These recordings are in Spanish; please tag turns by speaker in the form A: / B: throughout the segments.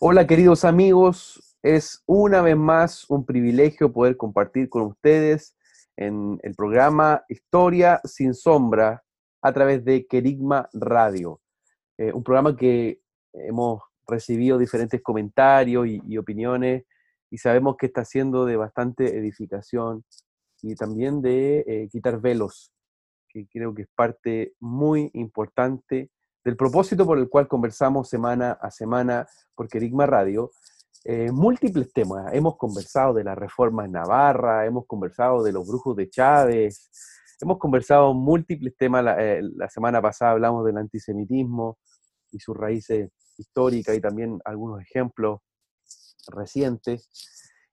A: Hola queridos amigos, es una vez más un privilegio poder compartir con ustedes en el programa Historia sin sombra a través de Querigma Radio, eh, un programa que hemos recibido diferentes comentarios y, opiniones y sabemos que está siendo de bastante edificación y también de eh, quitar velos, que creo que es parte muy importante del propósito por el cual conversamos semana a semana por Querigma Radio. Eh, múltiples temas. Hemos conversado de la reforma en Navarra, hemos conversado de los brujos de Chávez, hemos conversado múltiples temas. La, eh, semana pasada hablamos del antisemitismo y sus raíces histórica y también algunos ejemplos recientes.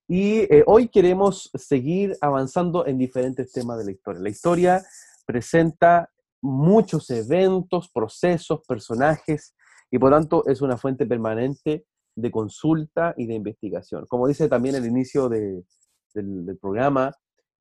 A: Y eh, hoy queremos seguir avanzando en diferentes temas de la historia. La historia presenta muchos eventos, procesos, personajes, y por tanto es una fuente permanente de consulta y de investigación. Como dice también el inicio del, programa,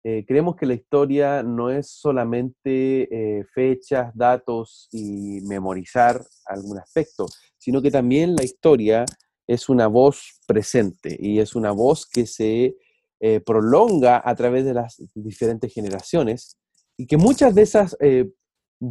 A: eh, creemos que la historia no es solamente eh, fechas, datos y memorizar algún aspecto, sino que también la historia es una voz presente y es una voz que se eh, prolonga a través de las diferentes generaciones y que muchas de esas eh,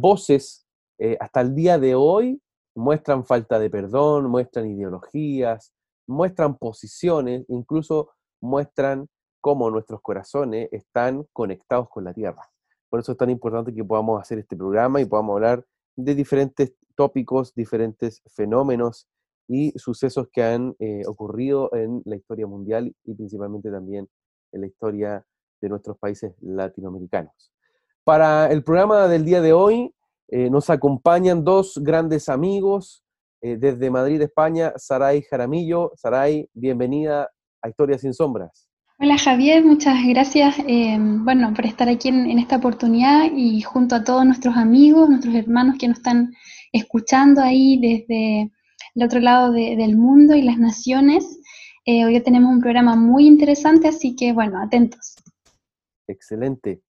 A: voces eh, hasta el día de hoy muestran falta de perdón, muestran ideologías, muestran posiciones, incluso muestran cómo nuestros corazones están conectados con la tierra. Por eso es tan importante que podamos hacer este programa y podamos hablar de diferentes tópicos, diferentes fenómenos y sucesos que han eh, ocurrido en la historia mundial y principalmente también en la historia de nuestros países latinoamericanos. Para el programa del día de hoy eh, nos acompañan dos grandes amigos eh, desde Madrid, España, Saray Jaramillo. Saray, bienvenida a Historia sin Sombras.
B: Hola Javier, muchas gracias bueno, por estar aquí en, en, esta oportunidad y junto a todos nuestros amigos, nuestros hermanos que nos están escuchando ahí desde el otro lado del mundo y las naciones. Eh, hoy tenemos un programa muy interesante, así que bueno, atentos.
A: Excelente.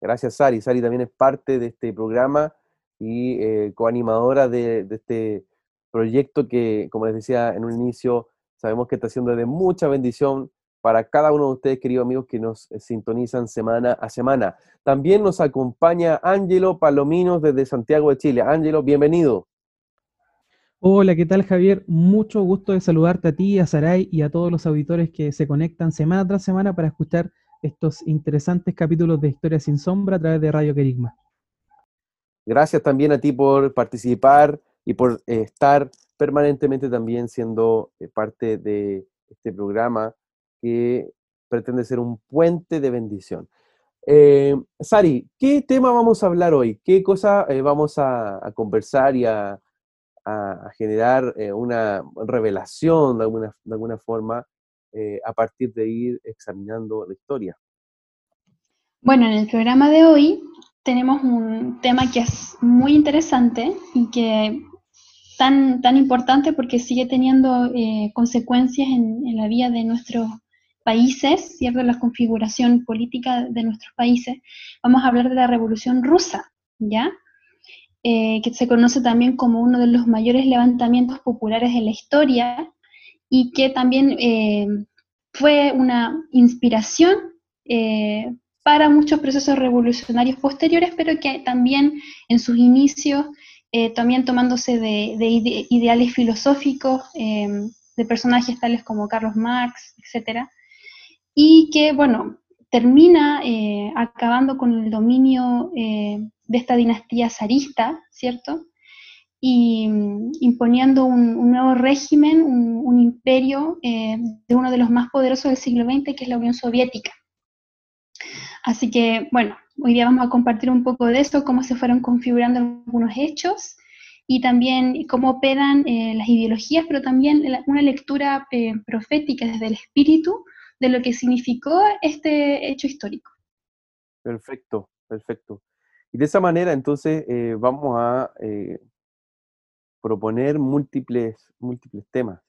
A: Gracias, Sari. Sari también es parte de este programa y eh, coanimadora de, de, este proyecto que, como les decía en un inicio, sabemos que está siendo de mucha bendición para cada uno de ustedes, queridos amigos, que nos sintonizan semana a semana. También nos acompaña Ángelo Palominos desde Santiago de Chile. Ángelo, bienvenido.
C: Hola, ¿qué tal Javier? Mucho gusto de saludarte a ti, a Saray y a todos los auditores que se conectan semana tras semana para escuchar estos interesantes capítulos de Historia sin Sombra a través de Radio Querigma.
A: Gracias también a ti por participar y por eh, estar permanentemente también siendo eh, parte de este programa que pretende ser un puente de bendición. Eh, Sari, ¿qué tema vamos a hablar hoy? ¿Qué cosa vamos a, conversar y a, generar eh, una revelación de alguna, de alguna forma a partir de ir examinando la historia?
B: Bueno, en el programa de hoy tenemos un tema que es muy interesante y que tan, tan importante porque sigue teniendo consecuencias en, en, la vida de nuestros países, ¿cierto? La configuración política de nuestros países, vamos a hablar de la Revolución Rusa, ¿ya? Eh, que se conoce también como uno de los mayores levantamientos populares de la historia y que también eh, fue una inspiración eh, para muchos procesos revolucionarios posteriores, pero que también en sus inicios, también tomándose de, de ideales filosóficos, de personajes tales como Carlos Marx, etcétera, y que, bueno, termina eh, acabando con el dominio eh, de esta dinastía zarista, ¿cierto? Y mm, imponiendo un, nuevo régimen, un, imperio eh, de uno de los más poderosos del siglo XX, que es la Unión Soviética. Así que, bueno, hoy día vamos a compartir un poco de esto, cómo se fueron configurando algunos hechos y también cómo operan eh, las ideologías, pero también una lectura eh, profética desde el espíritu de lo que significó este hecho histórico.
A: Perfecto, perfecto. Y de esa manera, entonces, vamos a proponer múltiples, múltiples temas.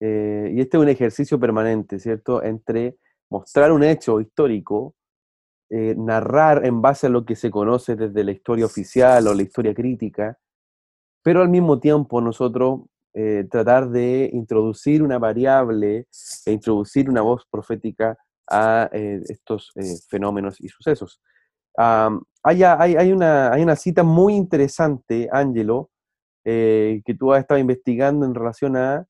A: y este es un ejercicio permanente, ¿cierto? Entre mostrar un hecho histórico, narrar en base a lo que se conoce desde la historia oficial o la historia crítica, pero al mismo tiempo nosotros eh, tratar de introducir una variable e introducir una voz profética a eh, estos eh, fenómenos y sucesos. hay, hay, una, hay, una, cita muy interesante, Angelo, que tú has estado investigando en relación a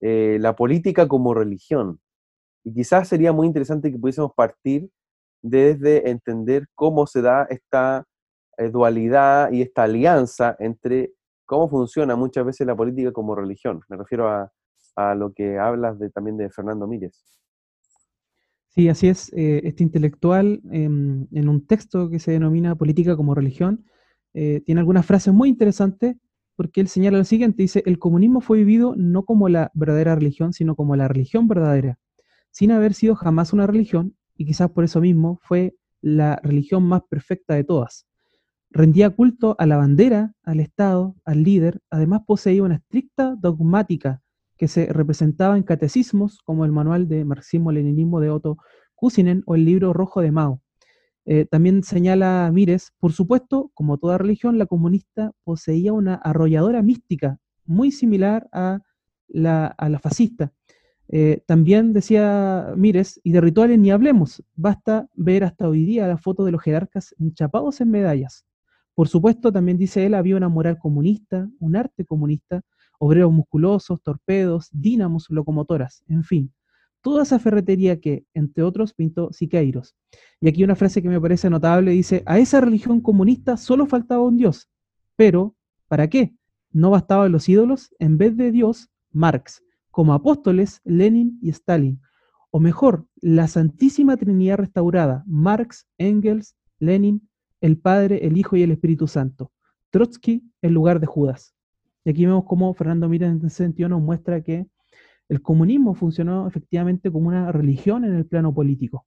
A: la política como religión. Y quizás sería muy interesante que pudiésemos partir desde entender cómo se da esta dualidad y esta alianza entre cómo funciona muchas veces la política como religión. Me refiero a, lo que hablas de, también de Fernando Mírez.
C: Sí, así es. Eh, este intelectual, em, en un texto que se denomina Política como religión, eh, tiene algunas frases muy interesantes porque él señala lo siguiente, dice, el comunismo fue vivido no como la verdadera religión, sino como la religión verdadera, sin haber sido jamás una religión, y quizás por eso mismo fue la religión más perfecta de todas. Rendía culto a la bandera, al Estado, al líder, además poseía una estricta dogmática que se representaba en catecismos como el Manual de Marxismo-Leninismo de Otto Kusinen o el Libro Rojo de Mao. Eh, también señala Mires, por supuesto, como toda religión, la comunista poseía una arrolladora mística muy similar a la, fascista. Eh, también decía Mires, y de rituales ni hablemos, basta ver hasta hoy día la foto de los jerarcas enchapados en medallas. Por supuesto, también dice él, había una moral comunista, un arte comunista, obreros musculosos, torpedos, dínamos, locomotoras, en fin, toda esa ferretería que, entre otros, pintó Siqueiros. Y aquí una frase que me parece notable dice, a esa religión comunista solo faltaba un Dios, pero ¿para qué? No bastaban los ídolos, en vez de Dios, Marx, como apóstoles, Lenin y Stalin. O mejor, la Santísima Trinidad restaurada, Marx, Engels, Lenin, el Padre, el Hijo y el Espíritu Santo. Trotsky en lugar de Judas. Y aquí vemos cómo Fernando Mira en ese sentido nos muestra que el comunismo funcionó efectivamente como una religión en el plano político.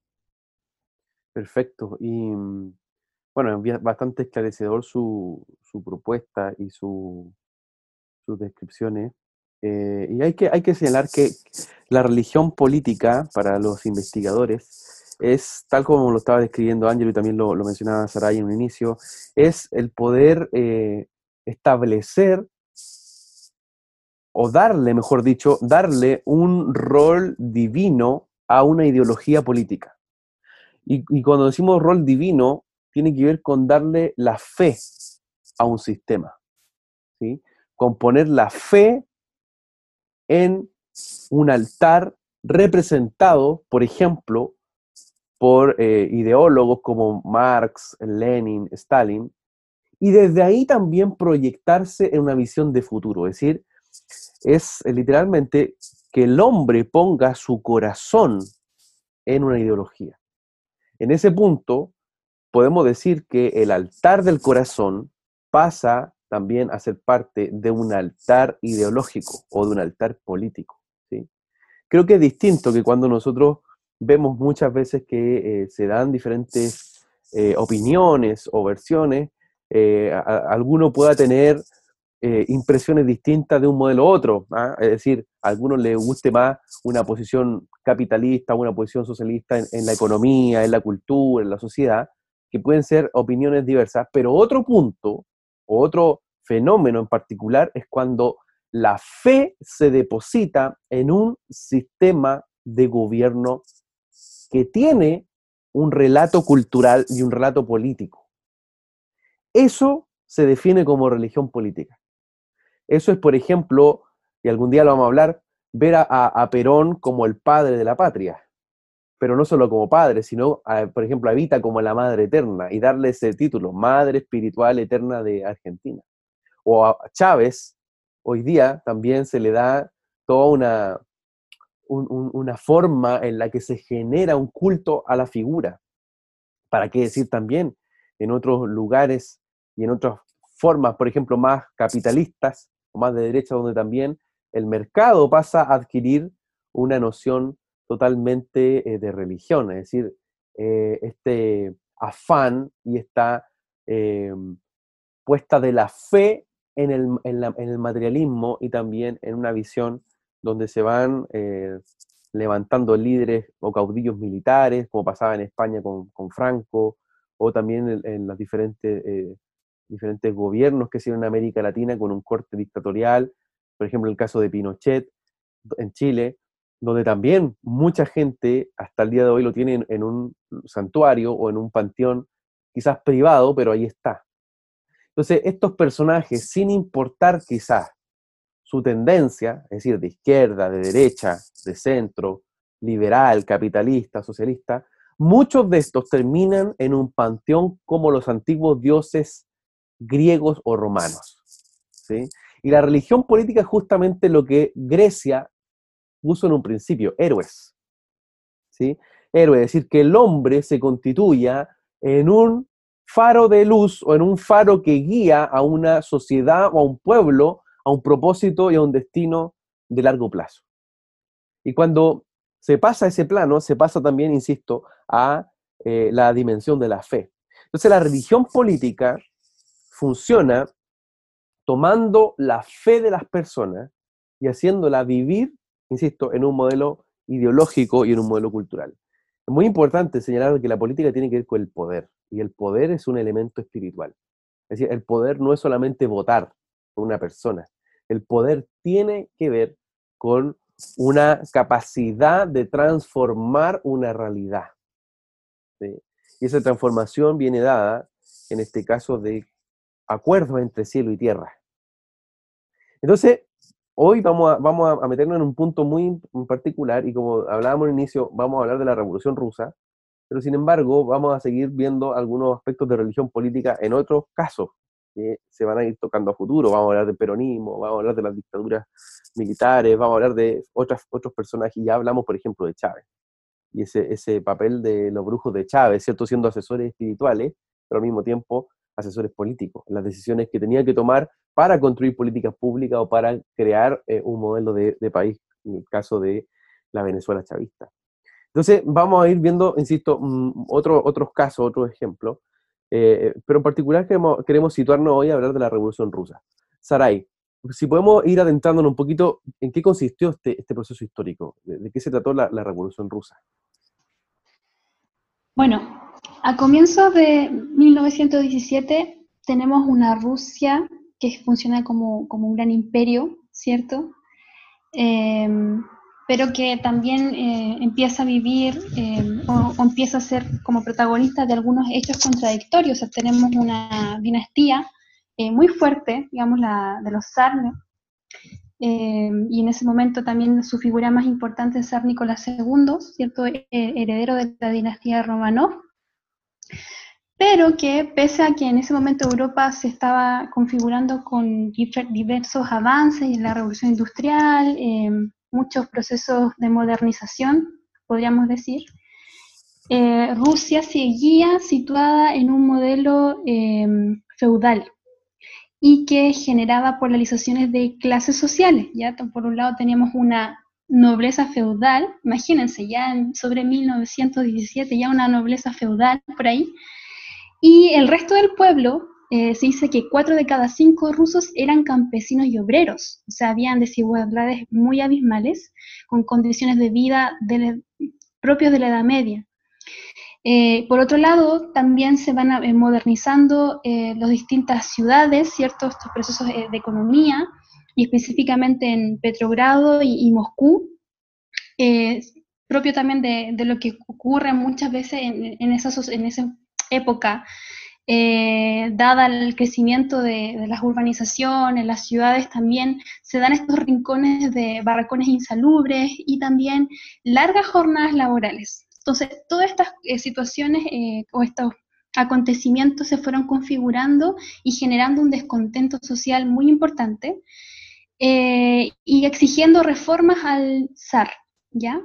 A: Perfecto. Y bueno, es bastante esclarecedor su, propuesta y su, sus descripciones. Eh, y hay que, hay que señalar que la religión política para los investigadores es, tal como lo estaba describiendo Ángel y también lo, mencionaba Saray en un inicio, es el poder eh, establecer o darle, mejor dicho, darle un rol divino a una ideología política. Y, cuando decimos rol divino, tiene que ver con darle la fe a un sistema, ¿sí? con poner la fe en un altar representado, por ejemplo, por eh, ideólogos como Marx, Lenin, Stalin, y desde ahí también proyectarse en una visión de futuro. Es decir, es eh, literalmente que el hombre ponga su corazón en una ideología. En ese punto, podemos decir que el altar del corazón pasa también a ser parte de un altar ideológico o de un altar político. Creo que es distinto que cuando nosotros vemos muchas veces que eh, se dan diferentes eh, opiniones o versiones. Eh, alguno pueda tener impresiones distintas de un modelo a otro. ¿ah? Es decir, a algunos les guste más una posición capitalista, una posición socialista en, la economía, en la cultura, en la sociedad, que pueden ser opiniones diversas, pero otro punto, otro fenómeno en particular, es cuando la fe se deposita en un sistema de gobierno que tiene un relato cultural y un relato político. Eso se define como religión política. Eso es, por ejemplo, y algún día lo vamos a hablar, ver a, Perón como el padre de la patria, pero no solo como padre, sino, por ejemplo, a como la madre eterna y darle ese título, madre espiritual eterna de Argentina. O a Chávez, hoy día también se le da toda una, una forma en la que se genera un culto a la figura. ¿Para qué decir también en otros lugares y en otras formas, por ejemplo, más capitalistas o más de derecha, donde también el mercado pasa a adquirir una noción totalmente eh, de religión, es decir, eh, este afán y esta em, puesta de la fe en el, materialismo y también en una visión donde se van eh, levantando líderes o caudillos militares, como pasaba en España con, Franco, o también en, los diferentes, diferentes gobiernos que se en América Latina con un corte dictatorial, por ejemplo, el caso de Pinochet en Chile, donde también mucha gente hasta el día de hoy lo tiene en, un santuario o en un panteón, quizás privado, pero ahí está. Entonces, estos personajes, sin importar quizás su tendencia, es decir, de izquierda, de derecha, de centro, liberal, capitalista, socialista, muchos de estos terminan en un panteón como los antiguos dioses griegos o romanos. ¿sí? Y la religión política es justamente lo que Grecia puso en un principio, héroes. ¿sí? Héroe, es decir, que el hombre se constituya en un faro de luz o en un faro que guía a una sociedad o a un pueblo a un propósito y a un destino de largo plazo. Y cuando se pasa a ese plano, se pasa también, insisto, a eh, la dimensión de la fe. Entonces la religión política funciona tomando la fe de las personas y haciéndola vivir, insisto, en un modelo ideológico y en un modelo cultural. Es muy importante señalar que la política tiene que ver con el poder, y el poder es un elemento espiritual. Es decir, el poder no es solamente votar por una persona, el poder tiene que ver con una capacidad de transformar una realidad. Y esa transformación viene dada, en este caso, de acuerdos entre cielo y tierra. Entonces, hoy vamos a, meternos en un punto muy particular y como hablábamos al inicio, vamos a hablar de la Revolución Rusa, pero sin embargo vamos a seguir viendo algunos aspectos de religión política en otros casos que se van a ir tocando a futuro. Vamos a hablar del peronismo, vamos a hablar de las dictaduras militares, vamos a hablar de otros personajes, ya hablamos, por ejemplo, de Chávez. Y ese, ese papel de los brujos de Chávez, ¿cierto? Siendo asesores espirituales, pero al mismo tiempo asesores políticos, las decisiones que tenía que tomar para construir políticas públicas o para crear eh, un modelo de, país, en el caso de la Venezuela chavista. Entonces, vamos a ir viendo, insisto, mm, otro, otros casos, otros ejemplos, eh, pero en particular queremos, situarnos hoy a hablar de la Revolución Rusa. Saray, si podemos ir adentrándonos un poquito en qué consistió este, este proceso histórico, de, qué se trató la Revolución Rusa.
B: Bueno, a comienzos de 1917 tenemos una Rusia que funciona como, un gran imperio, ¿cierto? Em, pero que también eh, empieza a vivir em, o, empieza a ser como protagonista de algunos hechos contradictorios. O sea, tenemos una dinastía eh, muy fuerte, digamos, la de los zar, em, y en ese momento también su figura más importante es Zar Nicolás II, ¿cierto? heredero de la dinastía Romanov, pero que pese a que en ese momento Europa se estaba configurando con diversos avances en la revolución industrial, eh, muchos procesos de modernización, podríamos decir, eh, Rusia seguía situada en un modelo eh, feudal y que generaba polarizaciones de clases sociales. Ya por un lado teníamos una nobleza feudal, imagínense, ya sobre 1917, ya una nobleza feudal por ahí, y el resto del pueblo, eh, se dice que cuatro de cada cinco rusos eran campesinos y obreros, o sea, habían desigualdades muy abismales, con condiciones de vida propias de la Edad Media. Eh, por otro lado, también se van eh, modernizando las distintas ciudades, ¿cierto? Estos procesos de economía, y específicamente en Petrogrado y, Moscú, eh, propio también de, lo que ocurre muchas veces en, en, esa, en esa época, eh, dada el crecimiento de, las urbanizaciones, las ciudades también se dan estos rincones de barracones insalubres y también largas jornadas laborales. Entonces, todas estas eh, situaciones o estos acontecimientos se fueron configurando y generando un descontento social muy importante eh, y exigiendo reformas al zar, ¿ya?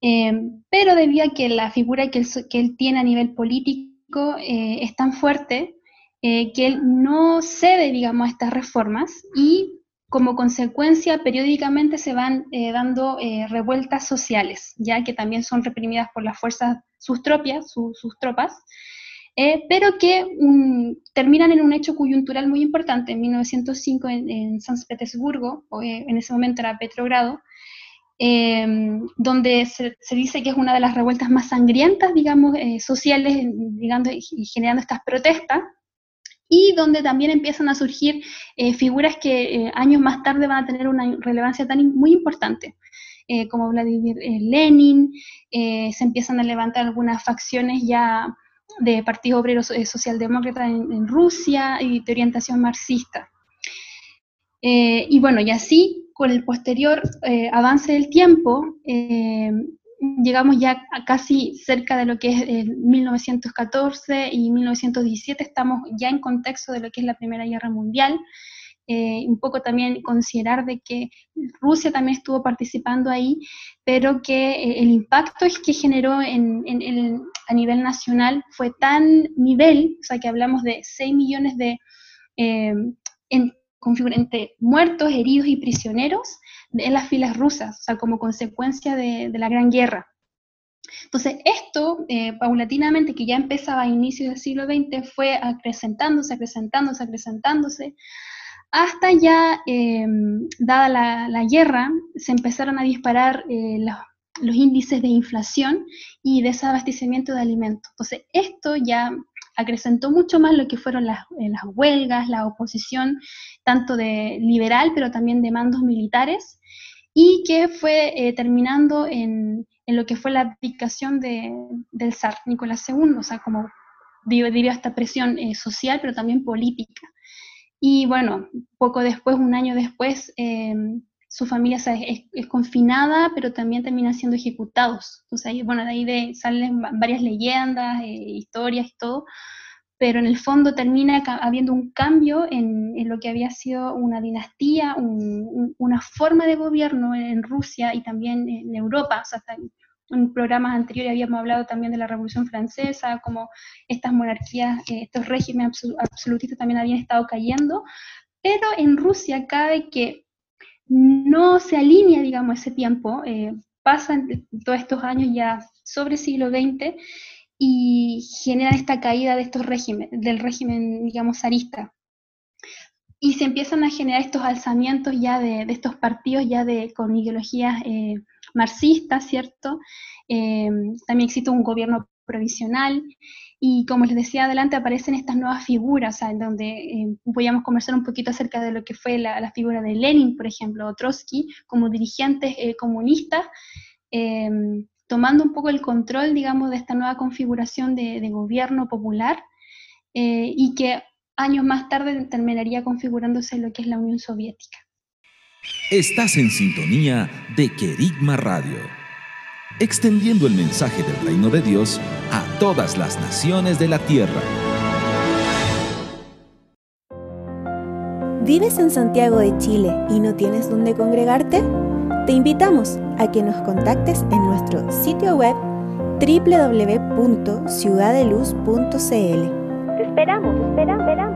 B: Eh, pero debido a que la figura que él, que él, tiene a nivel político eh, es tan fuerte, que él no cede, digamos, a estas reformas y como consecuencia, periódicamente se van eh, dando eh, revueltas sociales, ya que también son reprimidas por las fuerzas, sus tropas, sus tropas, eh, pero que mm, terminan en un hecho coyuntural muy importante. En 1905, en, San Petersburgo, en ese momento era Petrogrado, em, donde se, dice que es una de las revueltas más sangrientas, digamos, sociales, digamos, y generando estas protestas, y donde también empiezan a surgir eh, figuras que eh, años más tarde van a tener una relevancia tan muy importante, eh, como Vladimir Lenin, se empiezan a levantar algunas facciones ya de Partido Obrero Socialdemócrata en, en Rusia y de orientación marxista. y bueno, y así, con el posterior avance del tiempo, llegamos ya a casi cerca de lo que es el 1914 y 1917, estamos ya en contexto de lo que es la Primera Guerra Mundial. Eh, un poco también considerar de que Rusia también estuvo participando ahí, pero que eh, el impacto que generó en, a nivel nacional fue tan nivel, o sea que hablamos de 6 millones de eh, entre muertos, heridos y prisioneros, en las filas rusas, o sea, como consecuencia de, la Gran Guerra. Entonces, esto, eh, paulatinamente, que ya empezaba a inicios del siglo XX, fue acrecentándose, acrecentándose, acrecentándose, hasta ya, em, dada la, guerra, se empezaron a disparar eh, los, los índices de inflación y desabastecimiento de alimentos. Entonces, esto ya acrecentó mucho más lo que fueron las, eh, las huelgas, la oposición, tanto de liberal, pero también de mandos militares, y que fue eh, terminando en, en, lo que fue la abdicación de, del zar Nicolás II, o sea, como debido a esta presión eh, social, pero también política. Y bueno, poco después, un año después, su familia es, confinada, pero también termina siendo ejecutados. Entonces, bueno, de ahí salen varias leyendas, eh, historias y todo, pero en el fondo termina habiendo un cambio en, lo que había sido una dinastía, una forma de gobierno en Rusia y también en Europa. O sea, en programas anteriores habíamos hablado también de la Revolución Francesa, como estas monarquías, eh, estos regímenes absolutistas también habían estado cayendo, pero en Rusia cabe que no se alinea, digamos, ese tiempo, eh, pasan todos estos años ya sobre siglo XX y generan esta caída de estos regímenes, del régimen, digamos, zarista. Y se empiezan a generar estos alzamientos ya de, estos partidos ya de, con ideologías eh, marxistas, ¿cierto? Eh, también existe un gobierno provisional y como les decía adelante, aparecen estas nuevas figuras, en donde eh, podíamos conversar un poquito acerca de lo que fue la, figura de Lenin, por ejemplo, o Trotsky, como dirigentes eh, comunistas, eh, tomando un poco el control, digamos, de esta nueva configuración de, gobierno popular, y que años más tarde terminaría configurándose lo que es la Unión Soviética.
D: Estás en sintonía de Querigma Radio extendiendo el mensaje del reino de Dios a todas las naciones de la tierra.
E: ¿Vives en Santiago de Chile y no tienes dónde congregarte? Te invitamos a que nos contactes en nuestro sitio web www.ciudadeluz.cl. Te esperamos, esperamos, esperamos.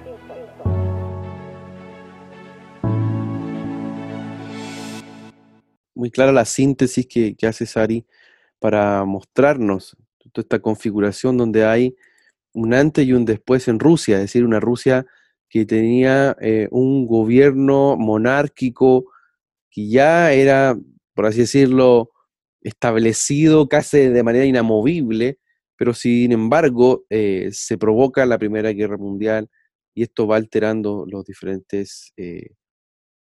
A: Muy clara la síntesis que, hace Sari para mostrarnos toda esta configuración donde hay un antes y un después en Rusia, es decir, una Rusia que tenía eh, un gobierno monárquico que ya era, por así decirlo, establecido casi de manera inamovible, pero sin embargo eh, se provoca la Primera Guerra Mundial y esto va alterando los diferentes eh,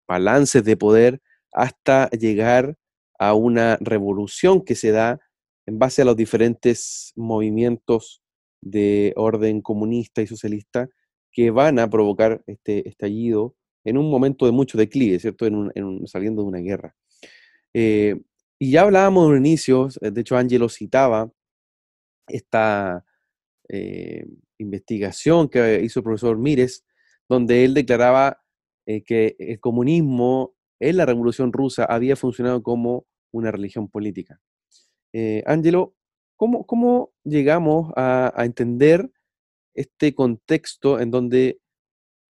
A: balances de poder hasta llegar a una revolución que se da en base a los diferentes movimientos de orden comunista y socialista que van a provocar este estallido en un momento de mucho declive, ¿cierto? En saliendo de una guerra. Eh, y ya hablábamos en un inicio, de hecho Angelo citaba esta eh, investigación que hizo el profesor Mírez, donde él declaraba eh, que el comunismo en la Revolución Rusa había funcionado como una religión política. Angelo, ¿cómo, ¿cómo, llegamos a, a entender este contexto en donde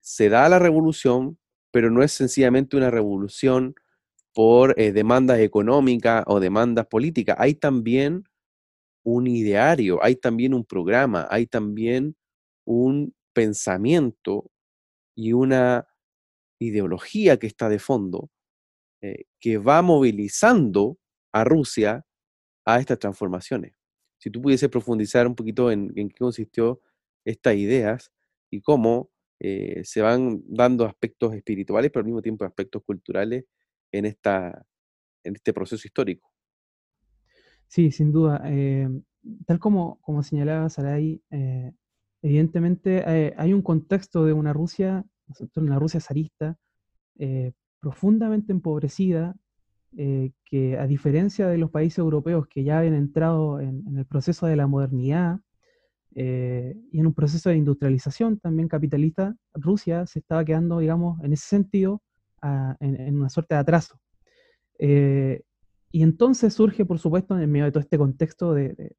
A: se da la revolución, pero no es sencillamente una revolución por eh, demandas económicas o demandas políticas. Hay también un ideario, hay también un programa, hay también un pensamiento y una ideología que está de fondo eh, que va movilizando a Rusia a estas transformaciones. Si tú pudieses profundizar un poquito en, qué consistió estas ideas y cómo eh, se van dando aspectos espirituales, pero al mismo tiempo aspectos culturales en, esta, en este proceso histórico.
C: Sí, sin duda. Eh, tal como, como señalaba Saray, eh, evidentemente hay un contexto de una Rusia, una Rusia zarista, profundamente empobrecida, que a diferencia de los países europeos que ya habían entrado en el proceso de la modernidad, eh, y en un proceso de industrialización también capitalista, Rusia se estaba quedando, digamos, en ese sentido, en, una suerte de atraso. Eh, y entonces surge, por supuesto, en medio de todo este contexto de,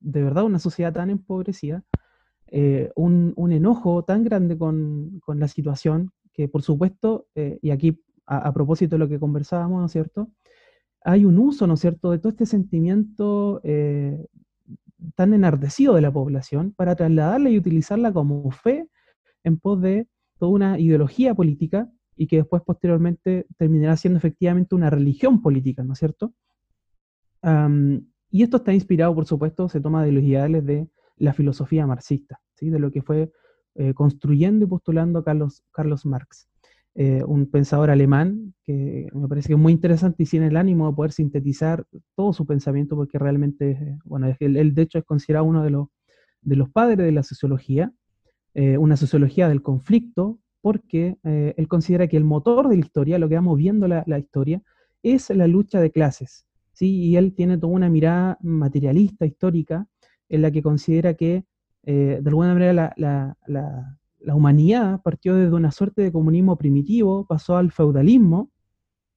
C: de, verdad una sociedad tan empobrecida, eh, un, un, enojo tan grande con, con, la situación que, por supuesto, y aquí a, propósito de lo que conversábamos, ¿no es cierto? Hay un uso, ¿no es cierto?, de todo este sentimiento tan enardecido de la población para trasladarla y utilizarla como fe en pos de toda una ideología política y que después posteriormente terminará siendo efectivamente una religión política, ¿no es cierto? y esto está inspirado, por supuesto, se toma de los ideales de la filosofía marxista, ¿sí? de lo que fue eh, construyendo y postulando Carlos, Carlos Marx. Eh, un pensador alemán que me parece que es muy interesante y tiene el ánimo de poder sintetizar todo su pensamiento porque realmente, bueno, él, de hecho es considerado uno de los, de los padres de la sociología, eh, una sociología del conflicto, porque eh, él considera que el motor de la historia, lo que va moviendo la, la historia, es la lucha de clases. ¿sí? Y él tiene toda una mirada materialista, histórica, en la que considera que de alguna manera la, la humanidad partió desde una suerte de comunismo primitivo, pasó al feudalismo,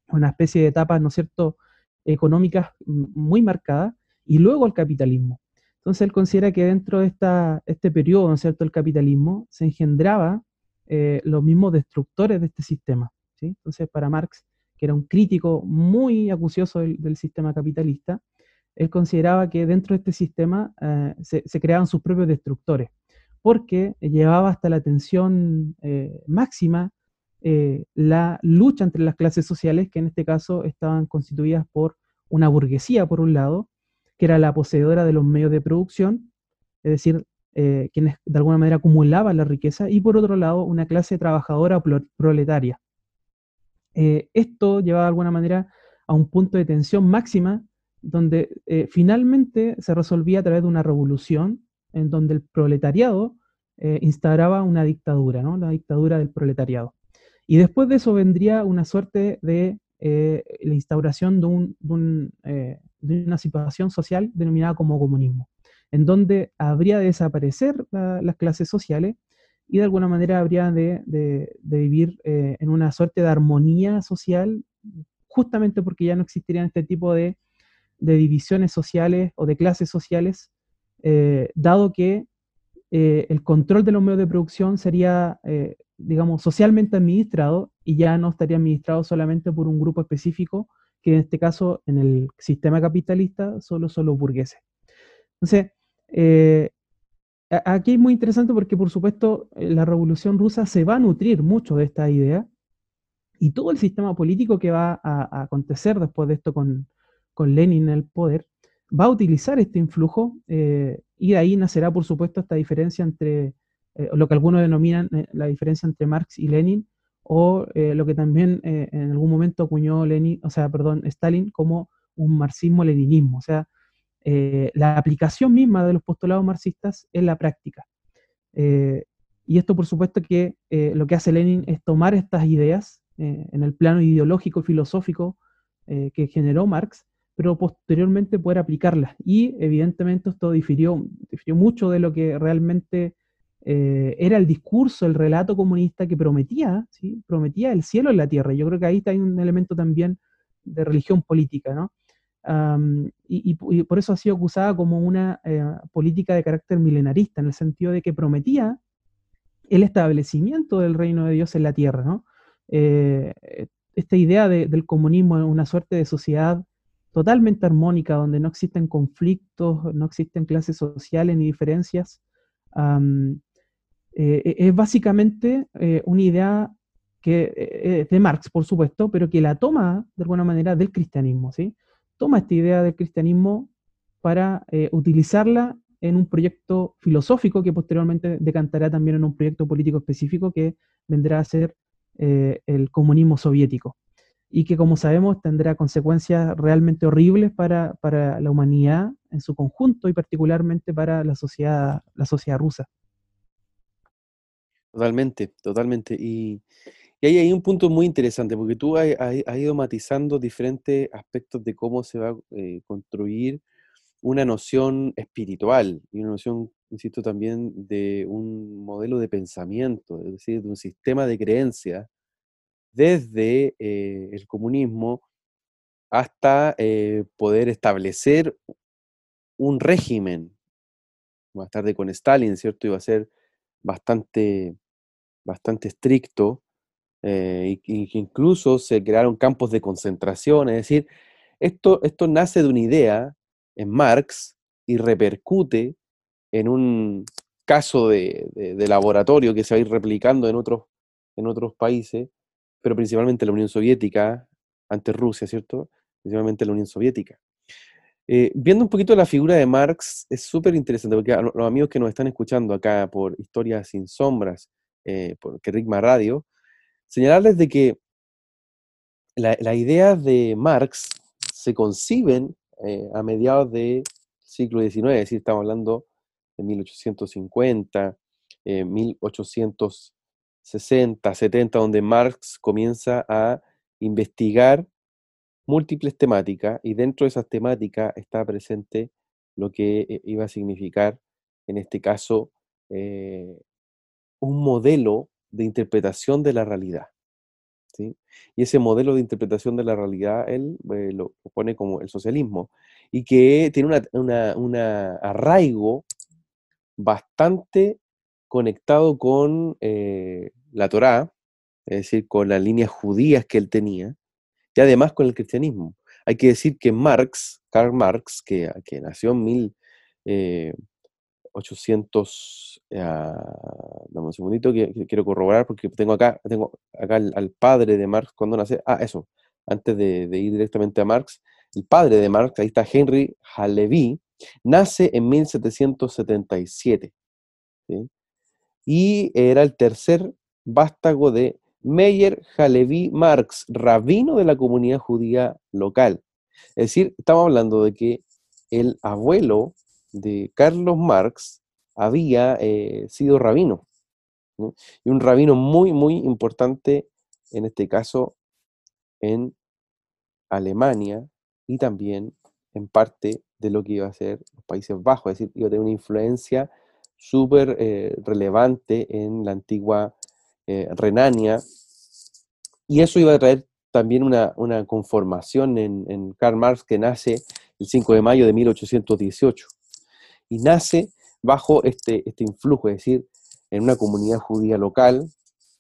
C: una especie de etapas, ¿no es cierto?, económicas muy marcadas, y luego al capitalismo. Entonces él considera que dentro de esta, este periodo, ¿no es cierto?, el capitalismo, se engendraba eh, los mismos destructores de este sistema. ¿sí? Entonces para Marx, que era un crítico muy acucioso del, sistema capitalista, él consideraba que dentro de este sistema eh, se creaban sus propios destructores porque llevaba hasta la tensión eh, máxima eh, la lucha entre las clases sociales, que en este caso estaban constituidas por una burguesía, por un lado, que era la poseedora de los medios de producción, es decir, quienes de alguna manera acumulaban la riqueza, y por otro lado, una clase trabajadora proletaria. esto llevaba de alguna manera a un punto de tensión máxima, donde finalmente se resolvía a través de una revolución en donde el proletariado eh, instauraba una dictadura, ¿no? la dictadura del proletariado. Y después de eso vendría una suerte de eh, la instauración de, eh, de, una situación social denominada como comunismo, en donde habría de desaparecer las clases sociales y de alguna manera habría de, de, vivir en una suerte de armonía social, justamente porque ya no existirían este tipo de, divisiones sociales o de clases sociales eh, dado que eh, el control de los medios de producción sería, eh, digamos, socialmente administrado y ya no estaría administrado solamente por un grupo específico, que en este caso, en el sistema capitalista, solo son los burgueses. Entonces, aquí es muy interesante porque, por supuesto, la revolución rusa se va a nutrir mucho de esta idea y todo el sistema político que va a, acontecer después de esto con, con Lenin en el poder, va a utilizar este influjo eh, y de ahí nacerá, por supuesto, esta diferencia entre eh, lo que algunos denominan eh, la diferencia entre Marx y Lenin, o lo que también en algún momento acuñó Lenin, o sea, perdón, Stalin como un marxismo-leninismo, o sea, la aplicación misma de los postulados marxistas en la práctica. Y esto, por supuesto, que lo que hace Lenin es tomar estas ideas en el plano ideológico, filosófico eh, que generó Marx, pero posteriormente poder aplicarlas. Y evidentemente esto difirió, mucho de lo que realmente era el discurso, el relato comunista que prometía, ¿sí? prometía el cielo en la tierra. Yo creo que ahí está un elemento también de religión política, ¿no? y, por eso ha sido acusada como una política de carácter milenarista, en el sentido de que prometía el establecimiento del reino de Dios en la tierra, ¿no? Eh, esta idea del comunismo una suerte de sociedad totalmente armónica, donde no existen conflictos, no existen clases sociales ni diferencias, eh, e, es básicamente eh, una idea que es de Marx, por supuesto, pero que la toma de alguna manera del cristianismo, ¿sí? Toma esta idea del cristianismo para utilizarla en un proyecto filosófico que posteriormente decantará también en un proyecto político específico que vendrá a ser eh, el comunismo soviético y que como sabemos tendrá consecuencias realmente horribles para, la humanidad en su conjunto y particularmente para la sociedad, la sociedad rusa.
A: Totalmente, totalmente. Y, ahí hay un punto muy interesante, porque tú has, ido matizando diferentes aspectos de cómo se va a eh, construir una noción espiritual y una noción, insisto, también de un modelo de pensamiento, es decir, de un sistema de creencias desde eh, el comunismo hasta eh, poder establecer un régimen. Más tarde con Stalin, ¿cierto? Iba a ser bastante, bastante estricto, eh, incluso se crearon campos de concentración, es decir, esto, esto nace de una idea en Marx y repercute en un caso de, laboratorio que se va a ir replicando en otros, en otros países, pero principalmente la Unión Soviética, antes Rusia, ¿cierto? Principalmente la Unión Soviética. Eh, viendo un poquito la figura de Marx, es súper interesante, porque a los amigos que nos están escuchando acá por Historias sin Sombras, eh, por Kerigma Radio, señalarles de que la, la idea de Marx se conciben eh, a mediados del siglo XIX, es decir, estamos hablando de 1850, 1860, 70, donde Marx comienza a investigar múltiples temáticas y dentro de esas temáticas está presente lo que eh, iba a significar, en este caso, eh, un modelo de interpretación de la realidad. Y ese modelo de interpretación de la realidad, él eh, lo pone como el socialismo, y que tiene un arraigo bastante conectado con eh, la Torá, es decir, con las líneas judías que él tenía, y además con el cristianismo. Hay que decir que Marx, Karl Marx, que, nació en mil, eh, 800, ah, dame un segundito que, quiero corroborar porque tengo acá, tengo acá al, padre de Marx cuando nace, ah, eso, antes de, ir directamente a Marx, el padre de Marx, ahí está Henry Halevi, nace en 1777, y era el tercer vástago de Meyer Halevi Marx, rabino de la comunidad judía local. Es decir, estamos hablando de que el abuelo de Carlos Marx había eh, sido rabino. Y un rabino muy, muy importante, en este caso, en Alemania y también en parte de lo que iba a ser los Países Bajos, es decir, iba a tener una influencia súper eh, relevante en la antigua eh, Renania, y eso iba a traer también una, conformación en, Karl Marx que nace el 5 de mayo de 1818 y nace bajo este, este influjo, es decir, en una comunidad judía local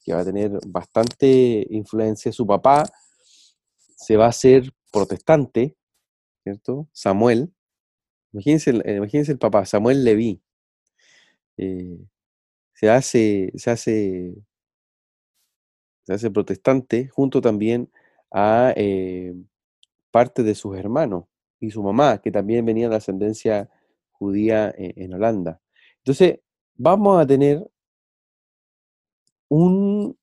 A: que va a tener bastante influencia. Su papá se va a hacer protestante, ¿cierto? Samuel. Imagínense, imagínense el papá, Samuel Leví. Eh, se hace, se hace, se hace protestante junto también a eh, parte de sus hermanos y su mamá, que también venía de ascendencia judía e-, en, Holanda. Entonces, vamos a tener un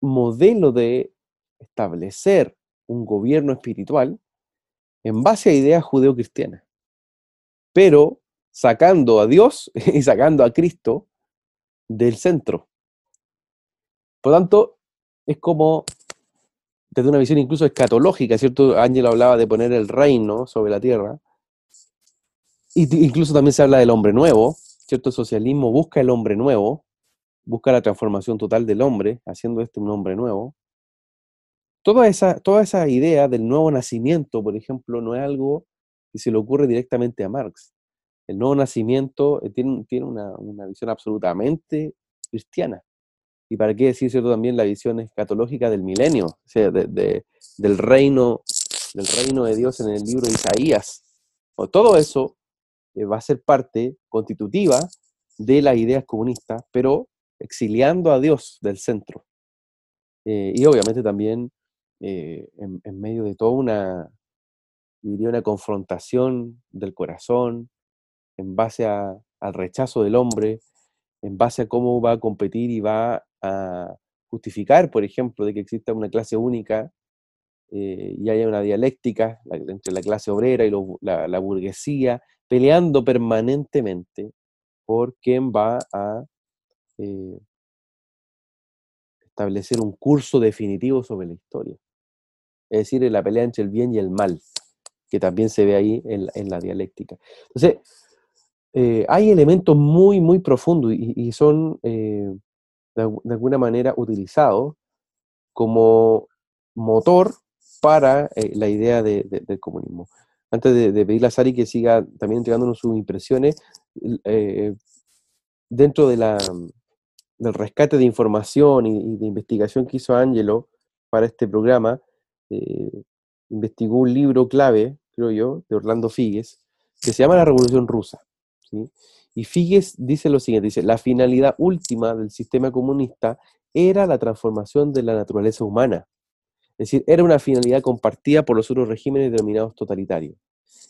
A: modelo de establecer un gobierno espiritual en base a ideas judeo-cristianas, pero sacando a Dios y sacando a Cristo del centro. Por lo tanto, es como desde una visión incluso escatológica, ¿cierto? Ángel hablaba de poner el reino sobre la tierra. Y incluso también se habla del hombre nuevo, ¿cierto? El socialismo busca el hombre nuevo, busca la transformación total del hombre, haciendo este un hombre nuevo. Toda esa, toda esa idea del nuevo nacimiento, por ejemplo, no es algo que se le ocurre directamente a Marx. El nuevo nacimiento eh, tiene, tiene una, una visión absolutamente cristiana. Y para qué decir cierto también la visión escatológica del milenio, o sea, de, del, reino, del reino de Dios en el libro de Isaías. O todo eso eh, va a ser parte constitutiva de las ideas comunistas, pero exiliando a Dios del centro. Eh, y obviamente también en, medio de toda una, una confrontación del corazón, en base al rechazo del hombre, en base a cómo va a competir y va a justificar, por ejemplo, de que exista una clase única eh, y haya una dialéctica entre la clase obrera y la, burguesía, peleando permanentemente por quién va a eh, establecer un curso definitivo sobre la historia. Es decir, en la pelea entre el bien y el mal, que también se ve ahí en, la dialéctica. Entonces, eh, hay elementos muy, muy profundos y, son de, alguna manera utilizados como motor para eh, la idea del comunismo. Antes de, pedirle a Sari que siga también entregándonos sus impresiones, eh, dentro de del rescate de información y, de investigación que hizo Angelo para este programa, eh, investigó un libro clave, creo yo, de Orlando Figues, que se llama La Revolución Rusa. Y Figues dice lo siguiente, dice, la finalidad última del sistema comunista era la transformación de la naturaleza humana es decir, era una finalidad compartida por los otros regímenes denominados totalitarios.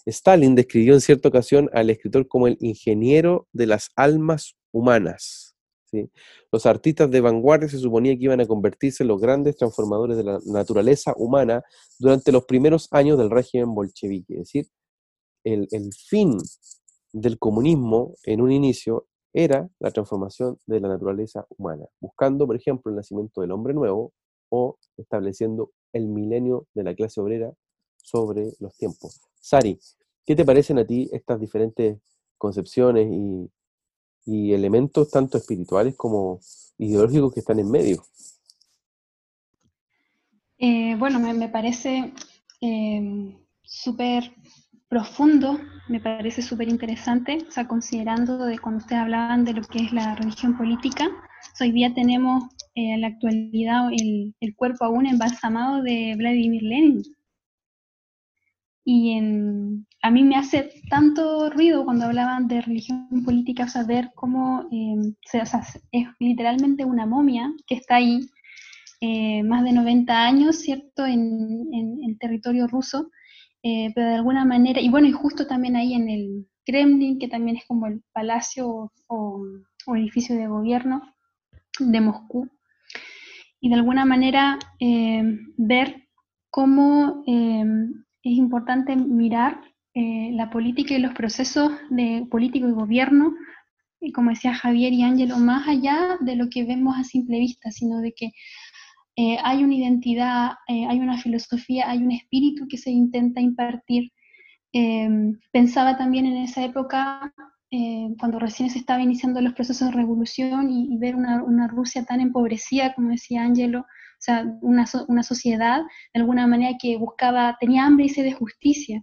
A: Stalin describió en cierta ocasión al escritor como el ingeniero de las almas humanas. Los artistas de vanguardia se suponía que iban a convertirse en los grandes transformadores de la naturaleza humana durante los primeros años del régimen bolchevique. Es decir, el, el fin del comunismo en un inicio era la transformación de la naturaleza humana, buscando, por ejemplo, el nacimiento del hombre nuevo, o estableciendo el milenio de la clase obrera sobre los tiempos. Sari, ¿qué te parecen a ti estas diferentes concepciones y, elementos tanto espirituales como ideológicos que están en medio?
B: Eh, bueno, me, parece em, súper profundo, me parece súper interesante, o sea, considerando de cuando ustedes hablaban de lo que es la religión política, hoy día tenemos eh, en la actualidad el, cuerpo aún embalsamado de Vladimir Lenin. Y en, a mí me hace tanto ruido cuando hablaban de religión política, saber cómo em, se, o sea, es literalmente una momia que está ahí eh, más de 90 años, ¿cierto?, en, en, territorio ruso, eh, pero de alguna manera, y bueno, y justo también ahí en el Kremlin, que también es como el palacio o, edificio de gobierno de Moscú, y de alguna manera eh, ver cómo eh, es importante mirar la política y los procesos de político y gobierno, y como decía Javier y Ángelo, más allá de lo que vemos a simple vista, sino de que hay una identidad, hay una filosofía, hay un espíritu que se intenta impartir. pensaba también en esa época eh, cuando recién se estaba iniciando los procesos de revolución y, ver una, Rusia tan empobrecida, como decía Angelo, o sea, una, sociedad de alguna manera que buscaba, tenía hambre y sed de justicia.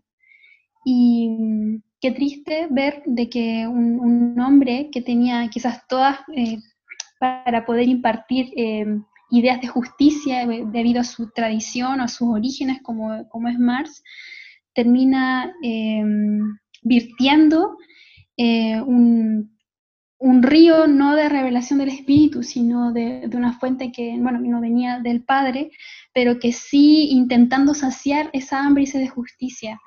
B: Y mm, qué triste ver de que un, un hombre que tenía quizás todas eh, para poder impartir eh, ideas de justicia debido a su tradición o a sus orígenes, como, como es Marx, termina virtiendo eh, un, río no de revelación del Espíritu, sino de, una fuente que, bueno, no venía del Padre, pero que sí intentando saciar esa hambre de justicia,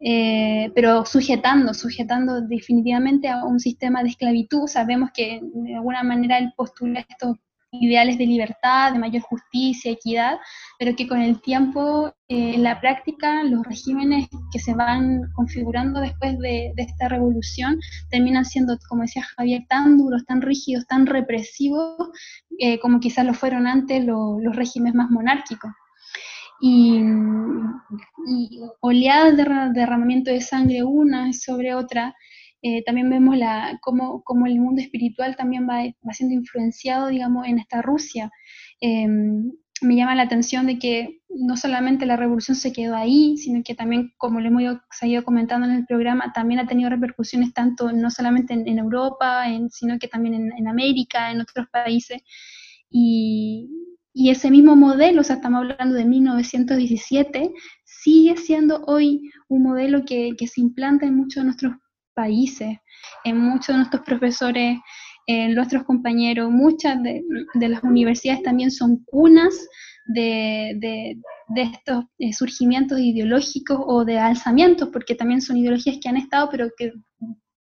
B: eh, pero sujetando, sujetando definitivamente a un sistema de esclavitud. Sabemos que de alguna manera él postula esto ideales de libertad, de mayor justicia, equidad, pero que con el tiempo, eh, en la práctica, los regímenes que se van configurando después de, esta revolución terminan siendo, como decía Javier, tan duros, tan rígidos, tan represivos, eh, como quizás lo fueron antes los regímenes más monárquicos. Y, oleadas de derramamiento de sangre una sobre otra, eh, también vemos la, cómo, cómo, el mundo espiritual también va, va, siendo influenciado, digamos, en esta Rusia. Em, me llama la atención de que no solamente la revolución se quedó ahí, sino que también, como lo hemos ido, comentando en el programa, también ha tenido repercusiones tanto no solamente en, Europa, sino que también en, en, América, en otros países. Y, y, ese mismo modelo, o sea, estamos hablando de 1917, sigue siendo hoy un modelo que, que se implanta en muchos de nuestros países, en muchos de nuestros profesores, en nuestros compañeros, muchas de, las universidades también son cunas de, estos eh, surgimientos ideológicos o de alzamientos, porque también son ideologías que han estado, pero que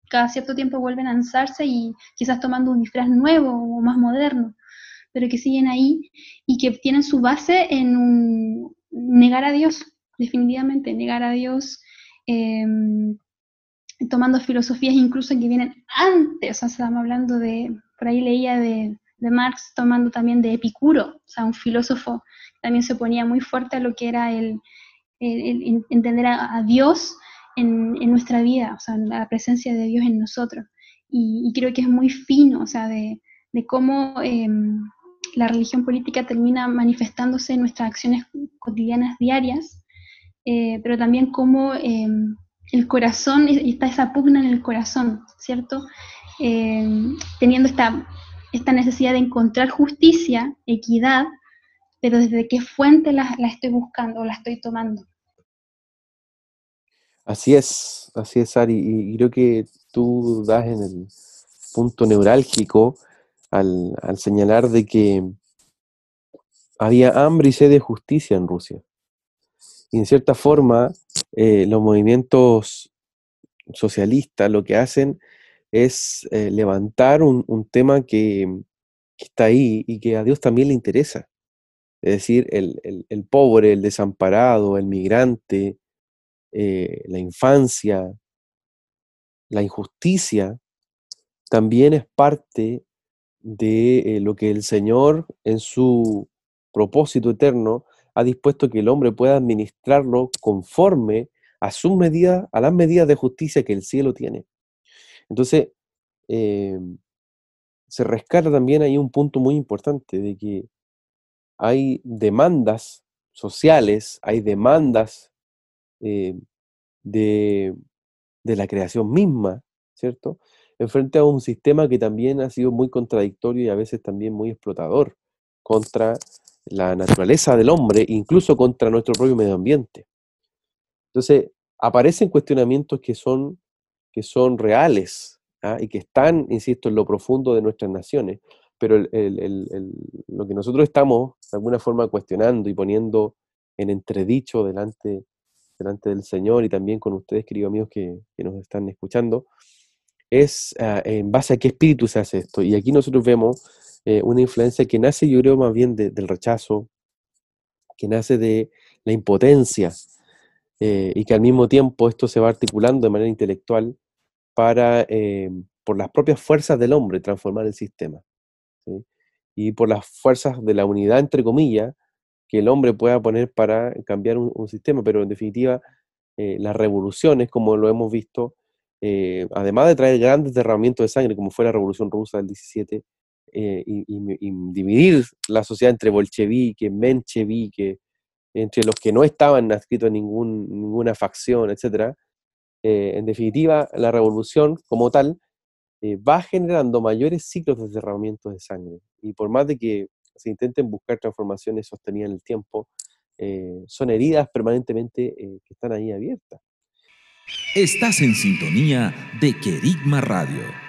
B: cada cierto tiempo vuelven a alzarse y quizás tomando un disfraz nuevo o más moderno, pero que siguen ahí y que tienen su base en un negar a Dios, definitivamente, negar a Dios. Em, tomando filosofías incluso que vienen antes, o sea, estamos hablando de, por ahí leía de, Marx tomando también de Epicuro, o sea, un filósofo que también se oponía muy fuerte a lo que era el, entender a, Dios en, nuestra vida, o sea, la presencia de Dios en nosotros. Y, creo que es muy fino, o sea, de, cómo em, la religión política termina manifestándose en nuestras acciones cotidianas diarias, eh, pero también cómo em, el corazón, y está esa pugna en el corazón, ¿cierto? Eh, teniendo esta, esta necesidad de encontrar justicia, equidad, pero desde qué fuente la, estoy buscando o la estoy tomando.
A: Así es, así es, Ari, y creo que tú das en el punto neurálgico al, al señalar de que había hambre y sed de justicia en Rusia. Y en cierta forma, eh, los movimientos socialistas lo que hacen es eh, levantar un, tema que, está ahí y que a Dios también le interesa. Es decir, el, pobre, el desamparado, el migrante, eh, la infancia, la injusticia, también es parte de lo que el Señor en su propósito eterno ha dispuesto que el hombre pueda administrarlo conforme a sus medidas, a las medidas de justicia que el cielo tiene. Entonces, em, se rescata también ahí un punto muy importante de que hay demandas sociales, hay demandas eh, de, de la creación misma, ¿cierto? Enfrente a un sistema que también ha sido muy contradictorio y a veces también muy explotador contra la naturaleza del hombre, incluso contra nuestro propio medio ambiente. Entonces, aparecen cuestionamientos que son, que son reales ¿ah? y que están, insisto, en lo profundo de nuestras naciones, pero lo que nosotros estamos de alguna forma cuestionando y poniendo en entredicho delante, delante del Señor y también con ustedes, queridos amigos que, nos están escuchando, es ah, en base a qué espíritu se hace esto. Y aquí nosotros vemos eh, una influencia que nace, yo creo, más bien del rechazo, que nace de la impotencia, eh, y que al mismo tiempo esto se va articulando de manera intelectual para, eh, por las propias fuerzas del hombre, transformar el sistema. Y por las fuerzas de la unidad, entre comillas, que el hombre pueda poner para cambiar un, sistema, pero en definitiva, las revoluciones, como lo hemos visto, además de traer grandes derramamientos de sangre, como fue la Revolución Rusa del 17, eh, y, dividir la sociedad entre bolchevique, menchevique, entre los que no estaban adscritos a ningún, ninguna facción, etc. Eh, en definitiva, la revolución como tal eh, va generando mayores ciclos de derramamiento de sangre. Y por más de que se intenten buscar transformaciones sostenidas en el tiempo, son heridas permanentemente que están ahí abiertas.
D: Estás en sintonía de Querigma Radio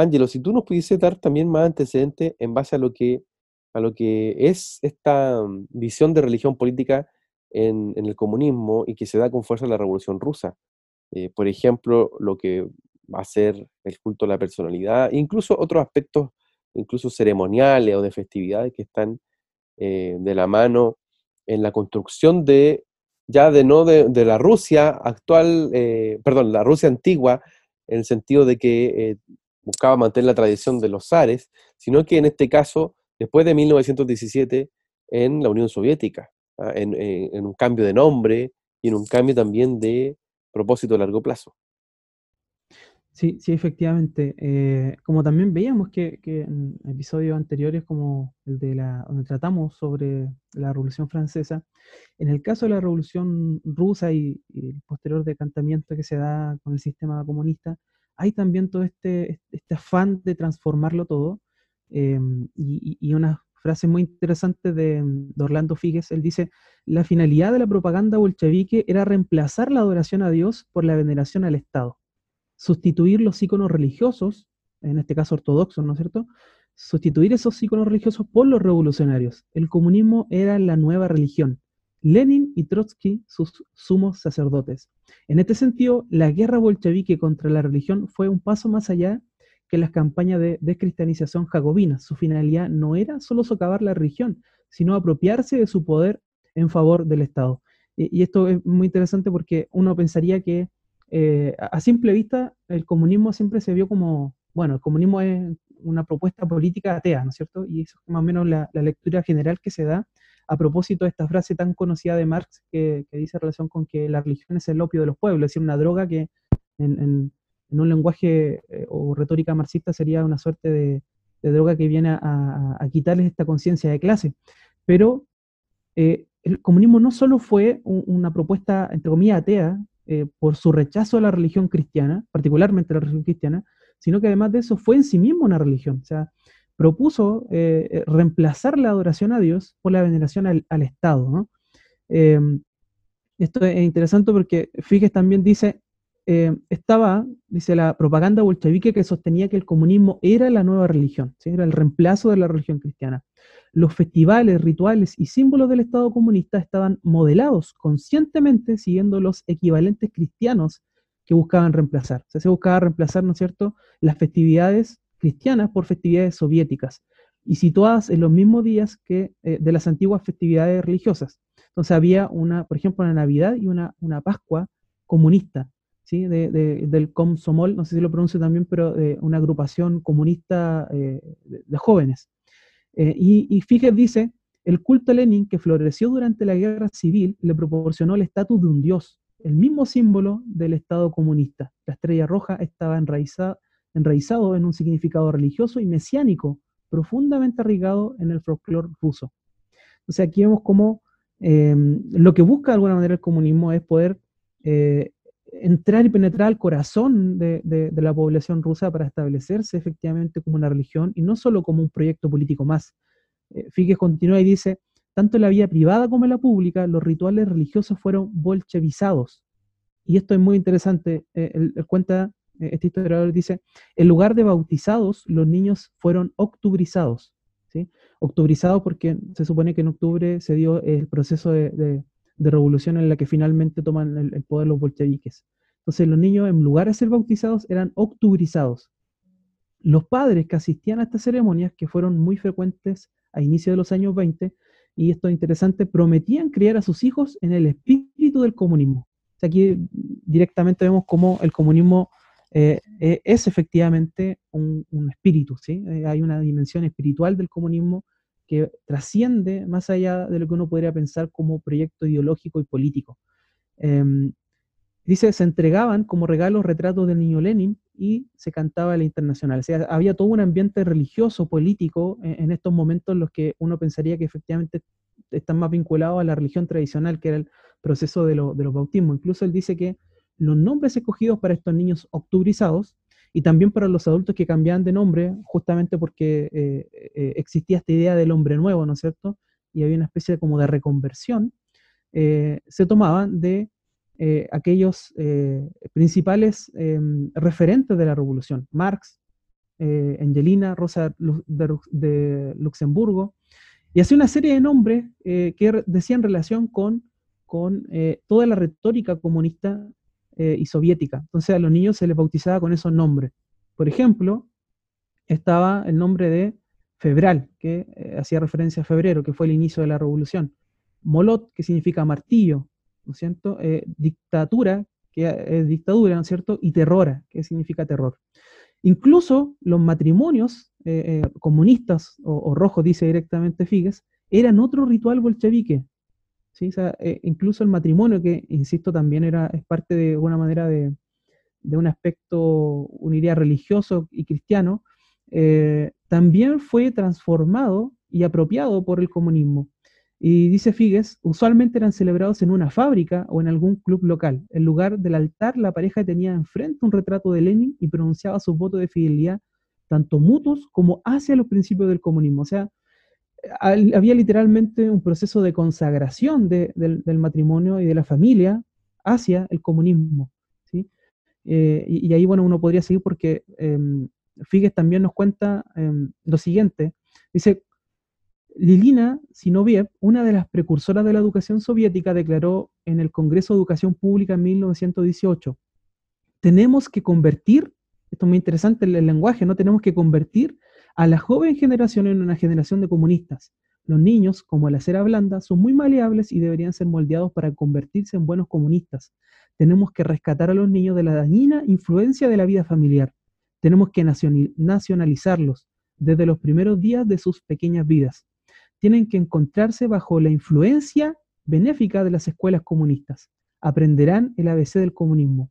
A: Ángelo, si tú nos pudiese dar también más antecedentes en base a lo que, a lo que es esta mm, visión de religión política en, en el comunismo y que se da con fuerza en la Revolución Rusa. Eh, por ejemplo, lo que va a ser el culto a la personalidad, incluso otros aspectos, incluso ceremoniales o de festividades que están eh, de la mano en la construcción de, ya de no de, la Rusia actual, eh, perdón, la Rusia antigua, en el sentido de que buscaba mantener la tradición de los zares, sino que en este caso, después de 1917, en la Unión Soviética, ¿ah? en, en un cambio de nombre y en un cambio también de propósito a largo plazo.
C: Sí, sí, efectivamente. Eh, como también veíamos que, que, en episodios anteriores, como el de la, donde tratamos sobre la Revolución Francesa, en el caso de la Revolución Rusa y, y el posterior decantamiento que se da con el sistema comunista, hay también todo este, este afán de transformarlo todo. Eh, y, una frase muy interesante de, de, Orlando Figues, él dice, la finalidad de la propaganda bolchevique era reemplazar la adoración a Dios por la veneración al Estado, sustituir los íconos religiosos, en este caso ortodoxos, ¿no es cierto? Sustituir esos íconos religiosos por los revolucionarios. El comunismo era la nueva religión. Lenin y Trotsky, sus sumos sacerdotes. En este sentido, la guerra bolchevique contra la religión fue un paso más allá que las campañas de descristianización jacobina. Su finalidad no era solo socavar la religión, sino apropiarse de su poder en favor del Estado. Y, esto es muy interesante porque uno pensaría que eh, a simple vista el comunismo siempre se vio como, bueno, el comunismo es una propuesta política atea, ¿no es cierto? Y eso es más o menos la lectura general que se da a propósito de esta frase tan conocida de Marx que, dice relación con que la religión es el opio de los pueblos, es decir, una droga que en, en, en un lenguaje eh, o retórica marxista sería una suerte de, droga que viene a, a, a quitarles esta conciencia de clase. Pero eh, el comunismo no solo fue un, una propuesta, entre comillas, atea, eh, por su rechazo a la religión cristiana, particularmente la religión cristiana, sino que además de eso fue en sí mismo una religión. O sea, propuso eh, reemplazar la adoración a Dios por la veneración al, Estado. ¿no? Eh, esto es interesante porque Figes también dice, eh, estaba, dice, la propaganda bolchevique que sostenía que el comunismo era la nueva religión, ¿sí? era el reemplazo de la religión cristiana. Los festivales, rituales y símbolos del Estado comunista estaban modelados conscientemente siguiendo los equivalentes cristianos que buscaban reemplazar. Se buscaba reemplazar, ¿no es cierto?, las festividades cristianas por festividades soviéticas y situadas en los mismos días que eh, de las antiguas festividades religiosas. Entonces había una, por ejemplo, una Navidad y una, una Pascua comunista, ¿sí? De, de, del Komsomol, no sé si lo pronuncio también, pero de una agrupación comunista eh, de, jóvenes. Eh, y, y dice, el culto a Lenin que floreció durante la guerra civil le proporcionó el estatus de un dios, el mismo símbolo del Estado comunista. La estrella roja estaba enraizada enraizado en un significado religioso y mesiánico, profundamente arraigado en el folclore ruso. O sea, aquí vemos cómo eh, lo que busca de alguna manera el comunismo es poder eh, entrar y penetrar al corazón de, la población rusa para establecerse efectivamente como una religión y no solo como un proyecto político más. Eh, continúa y dice, tanto en la vida privada como en la pública, los rituales religiosos fueron bolchevizados. Y esto es muy interesante. Eh, él, él cuenta este historiador dice, en lugar de bautizados, los niños fueron octubrizados. ¿sí? Octubrizados porque se supone que en octubre se dio el proceso de, de, revolución en la que finalmente toman el, poder los bolcheviques. Entonces los niños, en lugar de ser bautizados, eran octubrizados. Los padres que asistían a estas ceremonias, que fueron muy frecuentes a inicios de los años 20, y esto es interesante, prometían criar a sus hijos en el espíritu del comunismo. Aquí directamente vemos cómo el comunismo eh, eh, es efectivamente un, espíritu, ¿sí? Eh, hay una dimensión espiritual del comunismo que trasciende más allá de lo que uno podría pensar como proyecto ideológico y político. Em, dice, se entregaban como regalos retratos del niño Lenin y se cantaba la internacional. O sea, había todo un ambiente religioso, político, en, estos momentos en los que uno pensaría que efectivamente están más vinculados a la religión tradicional, que era el proceso de, de los bautismos. Incluso él dice que los nombres escogidos para estos niños octubrizados y también para los adultos que cambiaban de nombre, justamente porque eh, eh, existía esta idea del hombre nuevo, ¿no es cierto? Y había una especie como de reconversión, eh, se tomaban de aquellos principales em, referentes de la revolución, Marx, Angelina, Rosa de, Luxemburgo, y hacía una serie de nombres que decían relación con, con toda la retórica comunista eh, y soviética. Entonces a los niños se les bautizaba con esos nombres. Por ejemplo, estaba el nombre de Febral, que eh, hacía referencia a febrero, que fue el inicio de la revolución. Molot, que significa martillo, ¿no es cierto? Eh, que es dictadura, ¿no es cierto? Y terrora, que significa terror. Incluso los matrimonios comunistas, o, o rojos, dice directamente Figues, eran otro ritual bolchevique, eh, incluso el matrimonio, que insisto también era, es parte de alguna manera de, un aspecto, uniría religioso y cristiano, eh, también fue transformado y apropiado por el comunismo. Y dice Figues, usualmente eran celebrados en una fábrica o en algún club local. En lugar del altar, la pareja tenía enfrente un retrato de Lenin y pronunciaba sus votos de fidelidad, tanto mutuos como hacia los principios del comunismo. O sea, había literalmente un proceso de consagración del, matrimonio y de la familia hacia el comunismo. ¿sí? Eh, y, ahí, bueno, uno podría seguir porque eh, Figues también nos cuenta em, lo siguiente. Dice, Lilina Sinoviev, una de las precursoras de la educación soviética, declaró en el Congreso de Educación Pública en 1918, tenemos que convertir, esto es muy interesante el lenguaje, ¿no? Tenemos que convertir a la joven generación en una generación de comunistas. Los niños, como la cera blanda, son muy maleables y deberían ser moldeados para convertirse en buenos comunistas. Tenemos que rescatar a los niños de la dañina influencia de la vida familiar. Tenemos que nacionalizarlos desde los primeros días de sus pequeñas vidas. Tienen que encontrarse bajo la influencia benéfica de las escuelas comunistas. Aprenderán el ABC del comunismo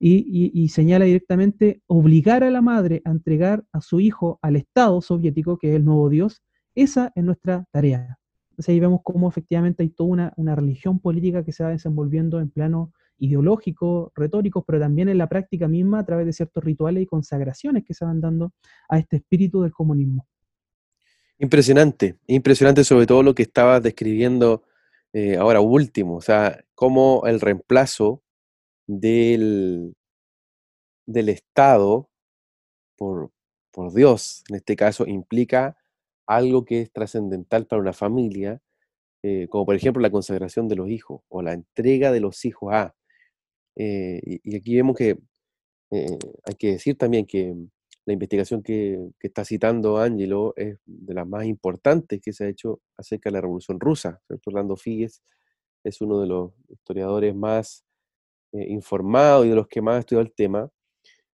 C: y, señala directamente obligar a la madre a entregar a su hijo al Estado soviético, que es el nuevo Dios, esa es nuestra tarea. Entonces ahí vemos cómo efectivamente hay toda una, religión política que se va desenvolviendo en plano ideológico, retórico, pero también en la práctica misma a través de ciertos rituales y consagraciones que se van dando a este espíritu del comunismo.
A: Impresionante, impresionante sobre todo lo que estabas describiendo eh, ahora último, o sea, cómo el reemplazo del, del Estado por, por Dios, en este caso, implica algo que es trascendental para una familia, eh, como por ejemplo la consagración de los hijos o la entrega de los hijos a. Eh, y, aquí vemos que eh, hay que decir también que la investigación que, que, está citando Angelo es de las más importantes que se ha hecho acerca de la Revolución Rusa. Orlando Figues es uno de los historiadores más eh, informado y de los que más ha estudiado el tema,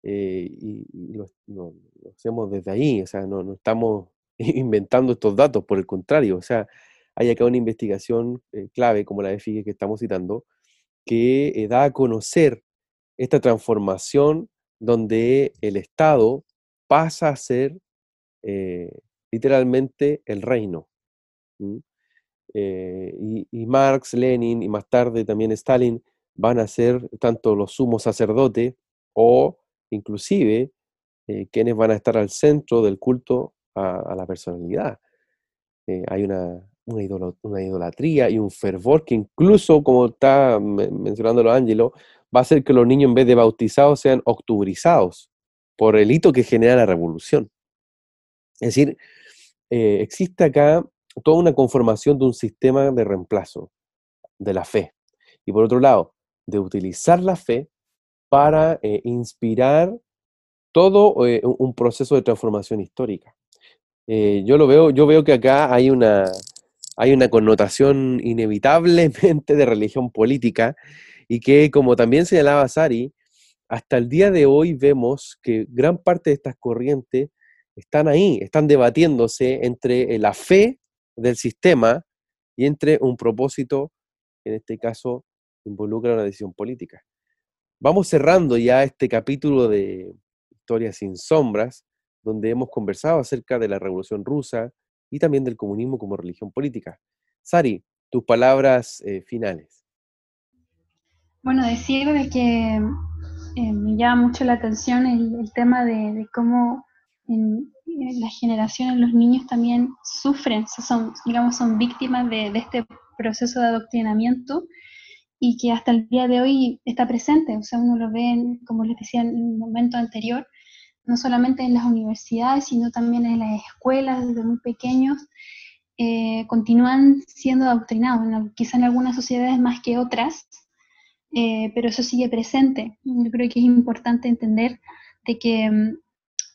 A: eh, y, lo, hacemos desde ahí, o sea, no, no, estamos inventando estos datos, por el contrario, o sea, hay acá una investigación eh, clave como la de FIGE que estamos citando, que da a conocer esta transformación donde el Estado pasa a ser literalmente el reino. y, Marx, Lenin y más tarde también Stalin van a ser tanto los sumos sacerdotes o inclusive eh, quienes van a estar al centro del culto a, la personalidad. Eh, hay una, una, idolatría y un fervor que incluso, como está mencionando Ángelo, va a hacer que los niños en vez de bautizados sean octubrizados por el hito que genera la revolución. Es decir, eh, existe acá toda una conformación de un sistema de reemplazo de la fe. Y por otro lado, de utilizar la fe para eh, inspirar todo eh, un proceso de transformación histórica. Eh, yo lo veo, yo veo que acá hay una, hay una connotación inevitablemente de religión política y que, como también señalaba Sari, hasta el día de hoy vemos que gran parte de estas corrientes están ahí, están debatiéndose entre la fe del sistema y entre un propósito en este caso involucra una decisión política. Vamos cerrando ya este capítulo de Historia sin sombras, donde hemos conversado acerca de la Revolución Rusa y también del comunismo como religión política. Sari, tus palabras eh, finales.
B: Bueno, decir de que eh, me llama mucho la atención el, tema de, cómo en, las generaciones los niños también sufren, son, digamos, son víctimas de este proceso de adoctrinamiento y que hasta el día de hoy está presente. O sea, uno lo ve, como les decía en el momento anterior, no solamente en las universidades, sino también en las escuelas desde muy pequeños, eh, continúan siendo adoctrinados, quizá en algunas sociedades más que otras, eh, pero eso sigue presente. Yo creo que es importante entender de que mm,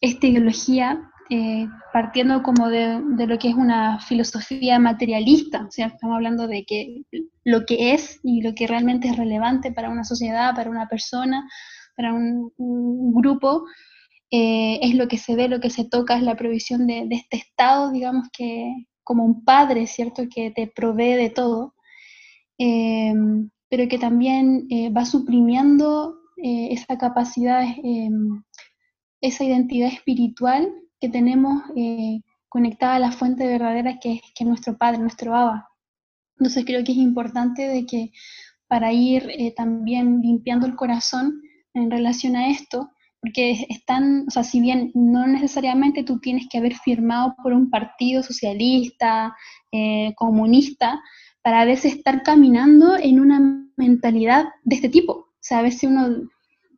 B: esta ideología eh, partiendo como de, lo que es una filosofía materialista, o sea, estamos hablando de que lo que es y lo que realmente es relevante para una sociedad, para una persona, para un, grupo, eh, es lo que se ve, lo que se toca, es la provisión de, este Estado, digamos que como un padre, ¿cierto?, que te provee de todo, eh, pero que también va suprimiendo esa capacidad, esa identidad espiritual que tenemos eh, conectada a la fuente verdadera que es, que nuestro Padre, nuestro Abba. Entonces creo que es importante de que para ir eh, también limpiando el corazón en relación a esto, porque están, o sea, si bien no necesariamente tú tienes que haber firmado por un partido socialista, eh, comunista, para a veces estar caminando en una mentalidad de este tipo. O sea, a veces uno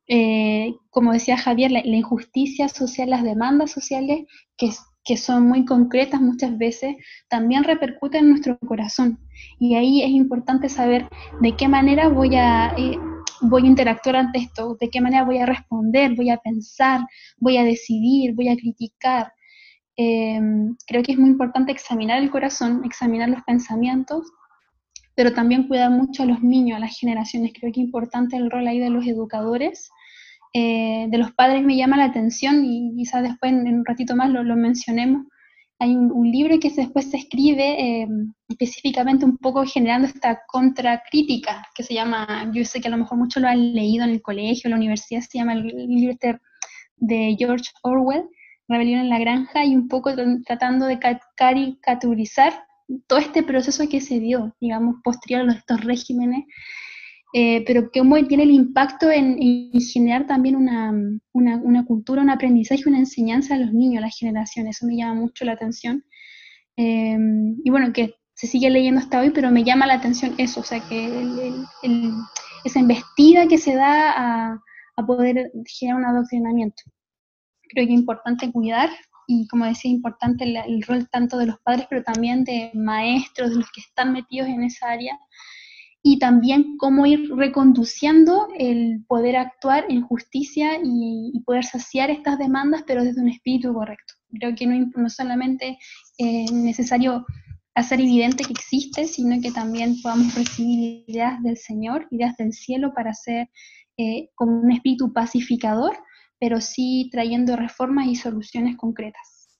B: eh, como decía Javier, la, injusticia social, las demandas sociales que, que, son muy concretas muchas veces, también repercuten en nuestro corazón. Y ahí es importante saber de qué manera voy a, eh, voy a interactuar ante esto, de qué manera voy a responder, voy a pensar, voy a decidir, voy a criticar. Eh, creo que es muy importante examinar el corazón, examinar los pensamientos pero también cuidar mucho a los niños, a las generaciones. Creo que es importante el rol ahí de los educadores eh, de los padres me llama la atención y quizás después en, un ratito más lo, mencionemos. Hay un, libro que después se escribe eh, específicamente un poco generando esta contracrítica que se llama, yo sé que a lo mejor muchos lo han leído en el colegio, en la universidad, se llama el libro de George Orwell, Rebelión en la Granja, y un poco tratando de caricaturizar todo este proceso que se dio, digamos, posterior a estos regímenes eh, pero cómo tiene el impacto en, generar también una, cultura, un aprendizaje, una enseñanza a los niños, a las generaciones. Eso me llama mucho la atención. Eh, y bueno, que se sigue leyendo hasta hoy, pero me llama la atención eso, o sea, que esa embestida que se da a, poder generar un adoctrinamiento. Creo que es importante cuidar y como decía, importante el, rol tanto de los padres, pero también de maestros, de los que están metidos en esa área, y también cómo ir reconduciendo el poder actuar en justicia y, poder saciar estas demandas, pero desde un espíritu correcto. Creo que no, no solamente es necesario hacer evidente que existe, sino que también podamos recibir ideas del Señor, ideas del cielo para ser eh, como un espíritu pacificador, pero sí trayendo reformas y soluciones concretas.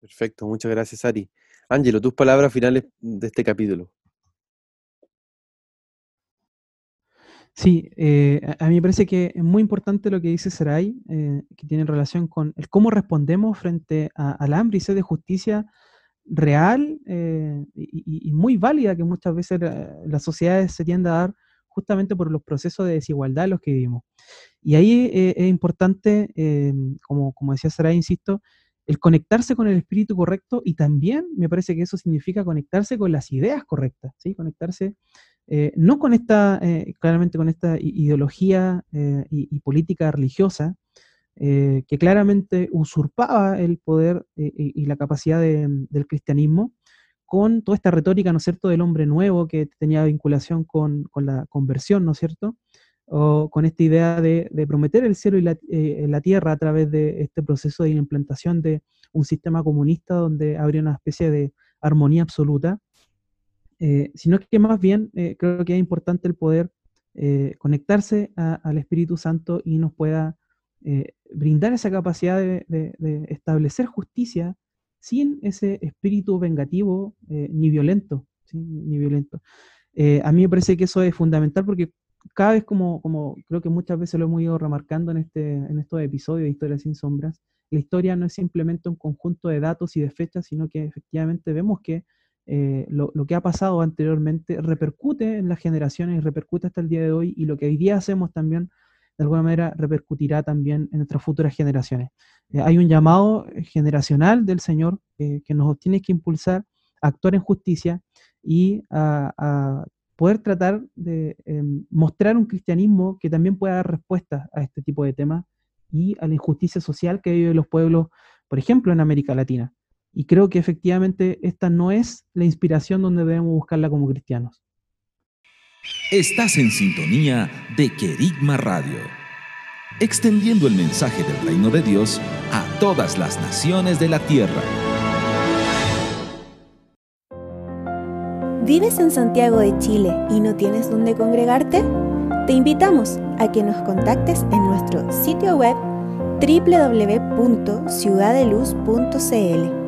A: Perfecto, muchas gracias, Ari. Ángelo, tus palabras finales de este capítulo.
C: Sí, eh, a, mí me parece que es muy importante lo que dice Saray, eh, que tiene relación con el cómo respondemos frente al hambre y sed de justicia real eh, y, muy válida que muchas veces las sociedades se tienden a dar justamente por los procesos de desigualdad en los que vivimos. Y ahí es importante, como, como decía Saray, insisto, el conectarse con el espíritu correcto y también me parece que eso significa conectarse con las ideas correctas, ¿sí? conectarse eh, no con esta, eh, claramente con esta ideología eh, y, política religiosa, que claramente usurpaba el poder y, la capacidad del cristianismo, con toda esta retórica, ¿no es cierto?, del hombre nuevo que tenía vinculación con, la conversión, ¿no es cierto?, o con esta idea de, prometer el cielo y la, la, tierra a través de este proceso de implantación de un sistema comunista donde habría una especie de armonía absoluta eh, sino que más bien eh, creo que es importante el poder eh, conectarse al Espíritu Santo y nos pueda brindar esa capacidad de, establecer justicia sin ese espíritu vengativo eh, ni violento, ni violento. Eh, a mí me parece que eso es fundamental porque cada vez como, como creo que muchas veces lo hemos ido remarcando en, este, en estos episodios de Historia sin Sombras, la historia no es simplemente un conjunto de datos y de fechas, sino que efectivamente vemos que eh, lo, que ha pasado anteriormente repercute en las generaciones y repercute hasta el día de hoy y lo que hoy día hacemos también de alguna manera repercutirá también en nuestras futuras generaciones. Eh, hay un llamado generacional del Señor que nos tiene que impulsar a actuar en justicia y a, poder tratar de em, mostrar un cristianismo que también pueda dar respuesta a este tipo de temas y a la injusticia social que viven los pueblos, por ejemplo, en América Latina. Y creo que efectivamente esta no es la inspiración donde debemos buscarla como cristianos.
D: Estás en sintonía de Querigma Radio, extendiendo el mensaje del reino de Dios a todas las naciones de la tierra.
E: ¿Vives en Santiago de Chile y no tienes dónde congregarte? Te invitamos a que nos contactes en nuestro sitio web www.ciudadeluz.cl.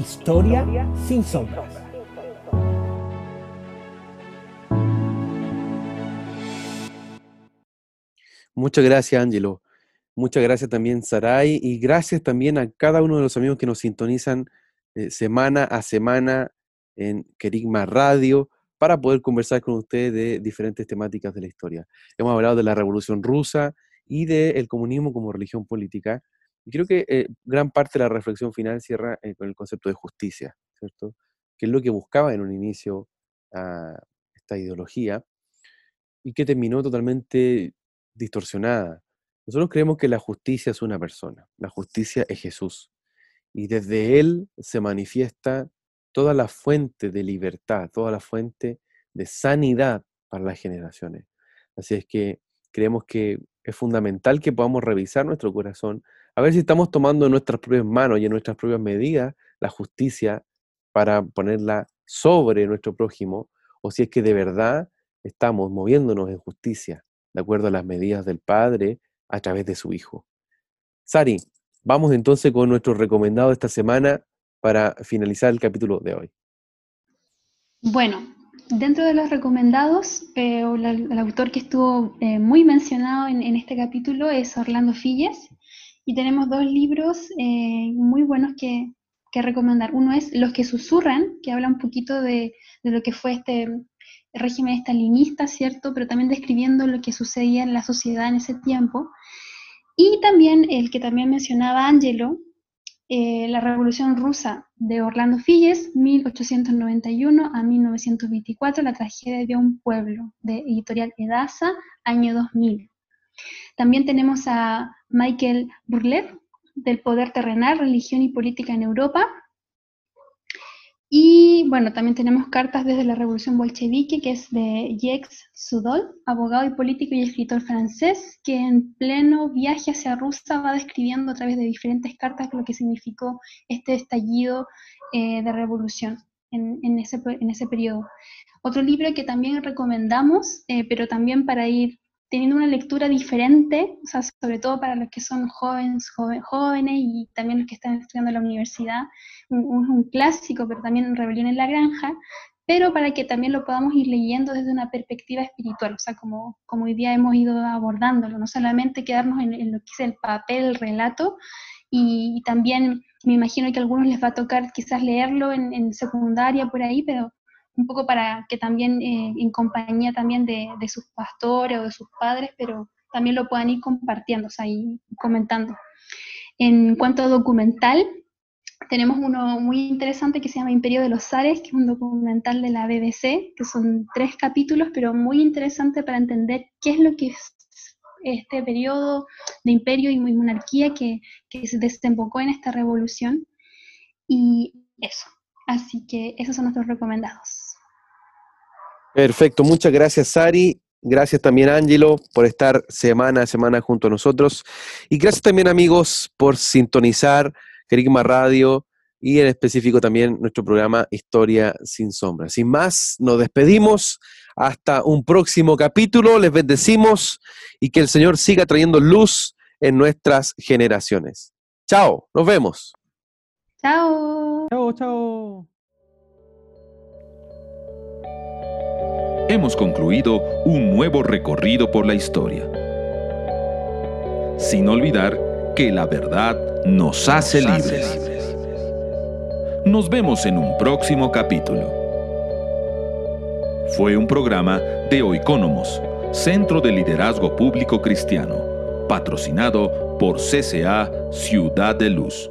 F: Historia sin sombras.
A: Muchas gracias, Angelo. Muchas gracias también, Sarai. Y gracias también a cada uno de los amigos que nos sintonizan eh, semana a semana en Kerigma Radio para poder conversar con ustedes de diferentes temáticas de la historia. Hemos hablado de la Revolución Rusa y del comunismo como religión política. Y creo que eh, gran parte de la reflexión final cierra eh, con el concepto de justicia, ¿cierto? Que es lo que buscaba en un inicio a esta ideología y que terminó totalmente distorsionada. Nosotros creemos que la justicia es una persona, la justicia es Jesús. Y desde Él se manifiesta toda la fuente de libertad, toda la fuente de sanidad para las generaciones. Así es que creemos que es fundamental que podamos revisar nuestro corazón, a ver si estamos tomando en nuestras propias manos y en nuestras propias medidas la justicia para ponerla sobre nuestro prójimo, o si es que de verdad estamos moviéndonos en justicia de acuerdo a las medidas del Padre a través de su Hijo. Sari, vamos entonces con nuestro recomendado de esta semana para finalizar el capítulo de hoy.
B: Bueno, dentro de los recomendados, eh, el, autor que estuvo eh, muy mencionado en, este capítulo es Orlando Filles, y tenemos dos libros eh, muy buenos que, recomendar. Uno es Los que susurran, que habla un poquito de, de lo que fue este régimen estalinista, ¿cierto? Pero también describiendo lo que sucedía en la sociedad en ese tiempo. Y también el que también mencionaba Angelo, eh, la Revolución Rusa de Orlando Filles, 1891 a 1924, la tragedia de un pueblo, de editorial Edasa, año 2000. También tenemos a Michael Burlet, del Poder Terrenal, Religión y Política en Europa, y bueno, también tenemos cartas desde la Revolución Bolchevique, que es de Jacques Sudol, abogado y político y escritor francés, que en pleno viaje hacia Rusia va describiendo a través de diferentes cartas lo que significó este estallido eh, de revolución en, ese, en ese periodo. Otro libro que también recomendamos, eh, pero también para ir teniendo una lectura diferente, o sea, sobre todo para los que son jóvenes, jóvenes y también los que están estudiando en la universidad, un, un clásico, pero también Rebelión en la Granja, pero para que también lo podamos ir leyendo desde una perspectiva espiritual, o sea, como, como hoy día hemos ido abordándolo, no solamente quedarnos en, lo que es el papel, el relato, y, también me imagino que a algunos les va a tocar quizás leerlo en, en secundaria por ahí, pero un poco para que también eh, en compañía también de, sus pastores o de sus padres, pero también lo puedan ir compartiendo, o sea, y comentando. En cuanto a documental, tenemos uno muy interesante que se llama Imperio de los Zares, que es un documental de la BBC, que son tres capítulos, pero muy interesante para entender qué es lo que es este periodo de imperio y monarquía que, que se desembocó en esta revolución. y eso. Así que esos son nuestros recomendados.
A: Perfecto, muchas gracias Sari, gracias también Ángelo por estar semana a semana junto a nosotros y gracias también amigos por sintonizar Kerigma Radio y en específico también nuestro programa Historia sin Sombra. Sin más, nos despedimos. Hasta un próximo capítulo. Les bendecimos y que el Señor siga trayendo luz en nuestras generaciones. Chao, nos vemos.
B: Chao.
C: Chao, chao.
D: Hemos concluido un nuevo recorrido por la historia. Sin olvidar que la verdad nos hace libres. Nos vemos en un próximo capítulo. Fue un programa de Oikónomos, Centro de Liderazgo Público Cristiano, patrocinado por CCA Ciudad de Luz.